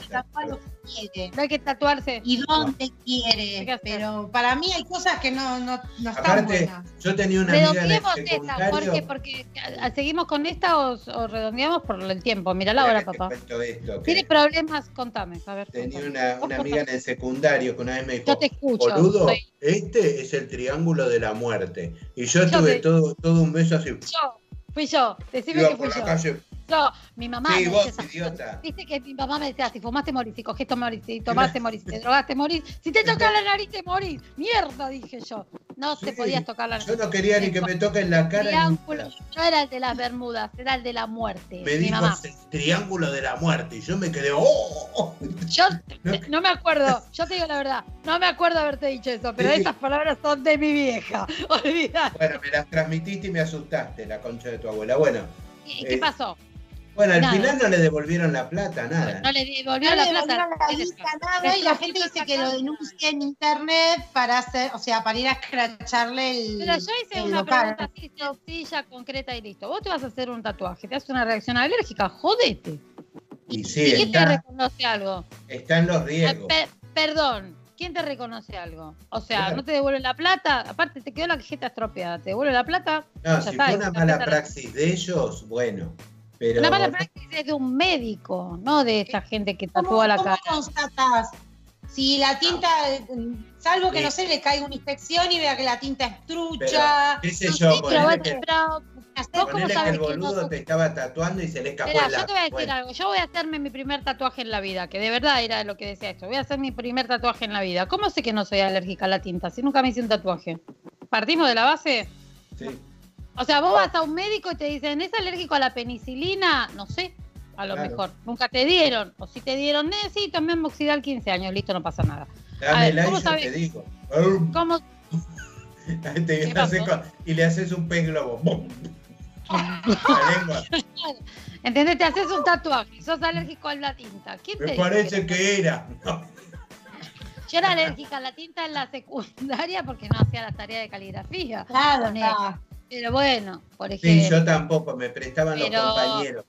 Speaker 5: quiere
Speaker 3: No hay que tatuarse.
Speaker 5: y dónde quiere. Pero para mí hay cosas que no, no, no están
Speaker 4: aparte,
Speaker 5: buenas.
Speaker 4: yo tenía una amiga en el
Speaker 3: Redondeemos esta. Jorge, porque seguimos con esta o, o redondeamos por el tiempo. Mira la hora, papá.
Speaker 4: esto, que
Speaker 3: ¿Tienes problemas? Contame, a ver.
Speaker 4: Tenía
Speaker 3: contame.
Speaker 4: una, una amiga en el secundario que una vez me dijo,
Speaker 3: Yo te escucho.
Speaker 4: boludo,
Speaker 3: soy-
Speaker 4: este es el triángulo de la muerte. Y yo
Speaker 3: Yo
Speaker 4: tuve
Speaker 3: te-
Speaker 4: todo, todo un beso así.
Speaker 3: Yo, fui yo. Decime
Speaker 4: Iba
Speaker 3: que
Speaker 4: por
Speaker 3: fui
Speaker 4: la
Speaker 3: yo.
Speaker 4: calle.
Speaker 3: Mi mamá
Speaker 4: Sí,
Speaker 3: me
Speaker 4: vos,
Speaker 3: esas
Speaker 4: idiota.
Speaker 3: Viste que mi mamá me decía, si fumaste morís, si cogiste morís, si tomaste morís, si te drogaste morís, si te tocas la nariz te morís. Mierda, dije yo. No te podías tocar la nariz.
Speaker 4: Yo no quería ni que me toquen la cara.
Speaker 3: Triángulo. No era el de las Bermudas, era el de la muerte.
Speaker 4: Me
Speaker 3: mi
Speaker 4: dijo
Speaker 3: mamá.
Speaker 4: "Es el triángulo de la muerte. Y yo me quedé, ¡oh!
Speaker 3: Yo
Speaker 4: No.
Speaker 3: no me acuerdo, yo te digo la verdad, no me acuerdo haberte dicho eso, pero
Speaker 4: Sí.
Speaker 3: esas palabras son de mi vieja. Olvidá.
Speaker 4: Bueno, me las transmitiste y me asustaste, la concha de tu abuela. Bueno,
Speaker 3: ¿Y qué
Speaker 4: Eh,
Speaker 3: pasó?
Speaker 4: Bueno, al
Speaker 3: Nada.
Speaker 4: final no le devolvieron la plata, nada.
Speaker 3: No le devolvió
Speaker 5: No
Speaker 3: la
Speaker 5: le
Speaker 3: plata.
Speaker 5: devolvieron la guita, nada, y la gente dice que lo denuncia en internet para hacer, o sea, para ir a escracharle el,
Speaker 3: Pero yo hice una
Speaker 5: local.
Speaker 3: pregunta así sencilla, concreta y listo. Vos te vas a hacer un tatuaje, te hace una reacción alérgica, jodete.
Speaker 4: Y sí,
Speaker 3: ¿Y quién te reconoce algo?
Speaker 4: está en los riesgos.
Speaker 3: pe- perdón, ¿quién te reconoce algo? O sea,
Speaker 4: Claro.
Speaker 3: ¿no te devuelve la plata? Aparte, te quedó la cajeta estropeada. ¿Te devuelve la plata?
Speaker 4: No,
Speaker 3: ya
Speaker 4: si
Speaker 3: está,
Speaker 4: fue una
Speaker 3: la
Speaker 4: mala praxis de ellos, bueno. Pero
Speaker 3: Una mala praxis es de un médico, no de esta gente que tatúa la
Speaker 5: ¿Cómo
Speaker 3: cara.
Speaker 5: constatás? Si la tinta, eh, salvo que
Speaker 4: Sí.
Speaker 5: no sé, le caiga una infección y vea que la tinta es
Speaker 4: Pero,
Speaker 5: trucha.
Speaker 4: qué sé yo,
Speaker 5: sé,
Speaker 3: Pero,
Speaker 4: que,
Speaker 3: pero vos cómo
Speaker 4: ponele que
Speaker 3: sabes
Speaker 4: el
Speaker 3: que
Speaker 4: boludo
Speaker 3: no
Speaker 4: te estaba tatuando y se le escapó
Speaker 3: Mirá,
Speaker 4: el
Speaker 3: yo te voy a decir
Speaker 4: Bueno,
Speaker 3: algo. Yo voy a hacerme mi primer tatuaje en la vida, que de verdad era lo que decía esto. Voy a hacer mi primer tatuaje en la vida. ¿Cómo sé que no soy alérgica a la tinta si nunca me hice un tatuaje? ¿Partimos de la base?
Speaker 4: sí.
Speaker 3: O sea, vos vas a un médico y te dicen, ¿es alérgico a la penicilina? No sé, a lo
Speaker 4: Claro.
Speaker 3: mejor. Nunca te dieron. O si te dieron, eh, sí, tomé moxidal 15 años, listo, no pasa nada. A ver, ¿cómo sabes?
Speaker 4: te digo.
Speaker 3: ¿Cómo?
Speaker 4: Y le haces un pez globo. La.
Speaker 3: ¿Entendés? Te haces un tatuaje, sos alérgico a la tinta. ¿Quién te
Speaker 4: Me parece que era. No.
Speaker 3: Yo era alérgica a la tinta en la secundaria porque no hacía las tareas de caligrafía.
Speaker 5: Claro.
Speaker 3: Pero bueno, por
Speaker 4: Sí,
Speaker 3: ejemplo.
Speaker 4: yo tampoco, me prestaban
Speaker 3: Pero-
Speaker 4: los compañeros.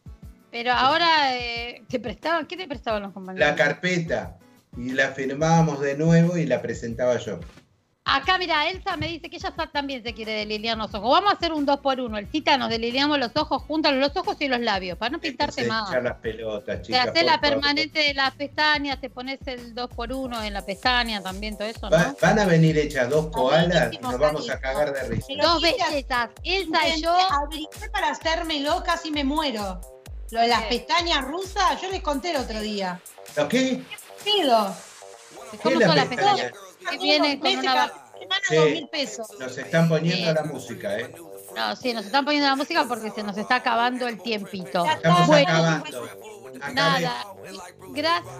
Speaker 3: Pero ahora eh, te prestaban, ¿qué te prestaban los compañeros?
Speaker 4: La carpeta. Y la firmábamos de nuevo y la presentaba yo.
Speaker 3: Acá, mira, Elsa me dice que ella también se quiere deliliar los ojos. Vamos a hacer un dos por uno. El cita nos deliliamos los ojos, juntan los ojos y los labios, para no pintarte
Speaker 4: Se
Speaker 3: más.
Speaker 4: echar las pelotas,
Speaker 3: Te
Speaker 4: chicas.
Speaker 3: haces
Speaker 4: por
Speaker 3: la
Speaker 4: favor.
Speaker 3: permanente de las pestañas, te pones el 2 por 1 en la pestaña también, todo eso,
Speaker 4: van a venir hechas dos koalas nos vamos a cagar de risa.
Speaker 3: Dos bellezas, Elsa y yo.
Speaker 5: averigué para hacérmelo, casi me muero. Lo de las pestañas rusas, yo les conté el otro día.
Speaker 4: ¿Lo qué?
Speaker 5: Pido.
Speaker 3: ¿Cómo
Speaker 4: ¿Qué es
Speaker 3: son
Speaker 4: la
Speaker 3: las pestañas?
Speaker 4: pestaña?
Speaker 3: Que vienen con una...
Speaker 5: mil pesos.
Speaker 4: Nos están poniendo
Speaker 3: Sí.
Speaker 4: la música, ¿eh?
Speaker 3: No, sí, nos están poniendo la música porque se nos está acabando el tiempito.
Speaker 4: Estamos
Speaker 3: Bueno,
Speaker 4: acabando.
Speaker 3: Nada, gracias.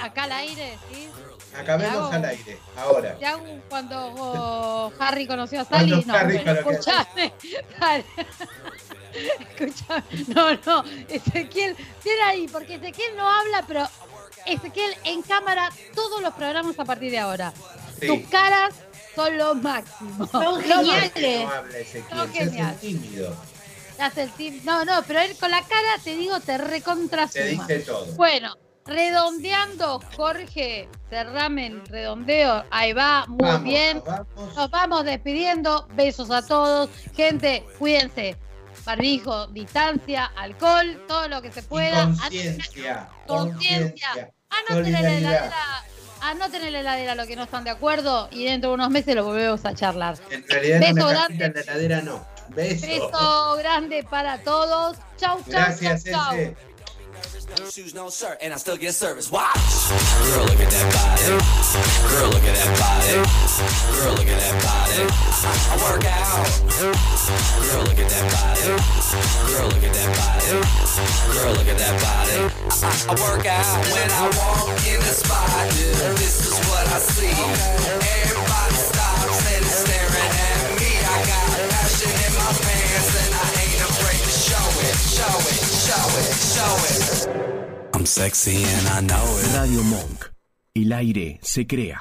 Speaker 3: Acá al aire, ¿sí?
Speaker 4: acabemos
Speaker 3: hago-
Speaker 4: al aire. Ahora.
Speaker 3: Te hago cuando oh, Harry conoció a
Speaker 4: Cuando
Speaker 3: Sally. No,
Speaker 4: Harry
Speaker 3: bueno, escuchame. Dale. Escuchame. No, no. Ezequiel, viene ahí, porque Ezequiel no habla, pero Ezequiel en cámara todos los programas a partir de ahora.
Speaker 4: Sí.
Speaker 3: Tus caras son lo máximo.
Speaker 5: Son geniales.
Speaker 4: Que no habla Ezequiel,
Speaker 3: No,
Speaker 4: se hace
Speaker 3: genial.
Speaker 4: tímido.
Speaker 3: No, no, pero él con la cara, te digo, te recontra
Speaker 4: Te dice todo.
Speaker 3: Bueno, redondeando, Jorge, cerrame el redondeo. Ahí va, muy
Speaker 4: Vamos,
Speaker 3: bien.
Speaker 4: Vamos.
Speaker 3: Nos vamos despidiendo. Besos a todos. Gente, cuídense. barbijo, distancia, alcohol, todo lo que se pueda.
Speaker 4: conciencia.
Speaker 3: Conciencia. Anoten en la heladera. Anoten en la heladera lo que no están de acuerdo y dentro de unos meses lo volvemos a charlar.
Speaker 4: En realidad
Speaker 3: Beso grande.
Speaker 4: en la heladera no. Beso.
Speaker 3: Beso grande para todos. Chau, chau,
Speaker 4: Gracias,
Speaker 3: chau, chau.
Speaker 9: No shoes, no shirt, and I still get service. Watch! Girl, look at that body. Girl, look at that body. Girl, look at that body. I work out. Girl, look at that body. Girl, look at that body. Girl, look at that body. I, I work out when I walk in the spot. This is what I see. Everybody stops and is staring at me. I got passion in my pants and I ain't afraid to show it, show it, show it, show it. I'm sexy and I know it.
Speaker 10: Radio Monk. El aire se crea.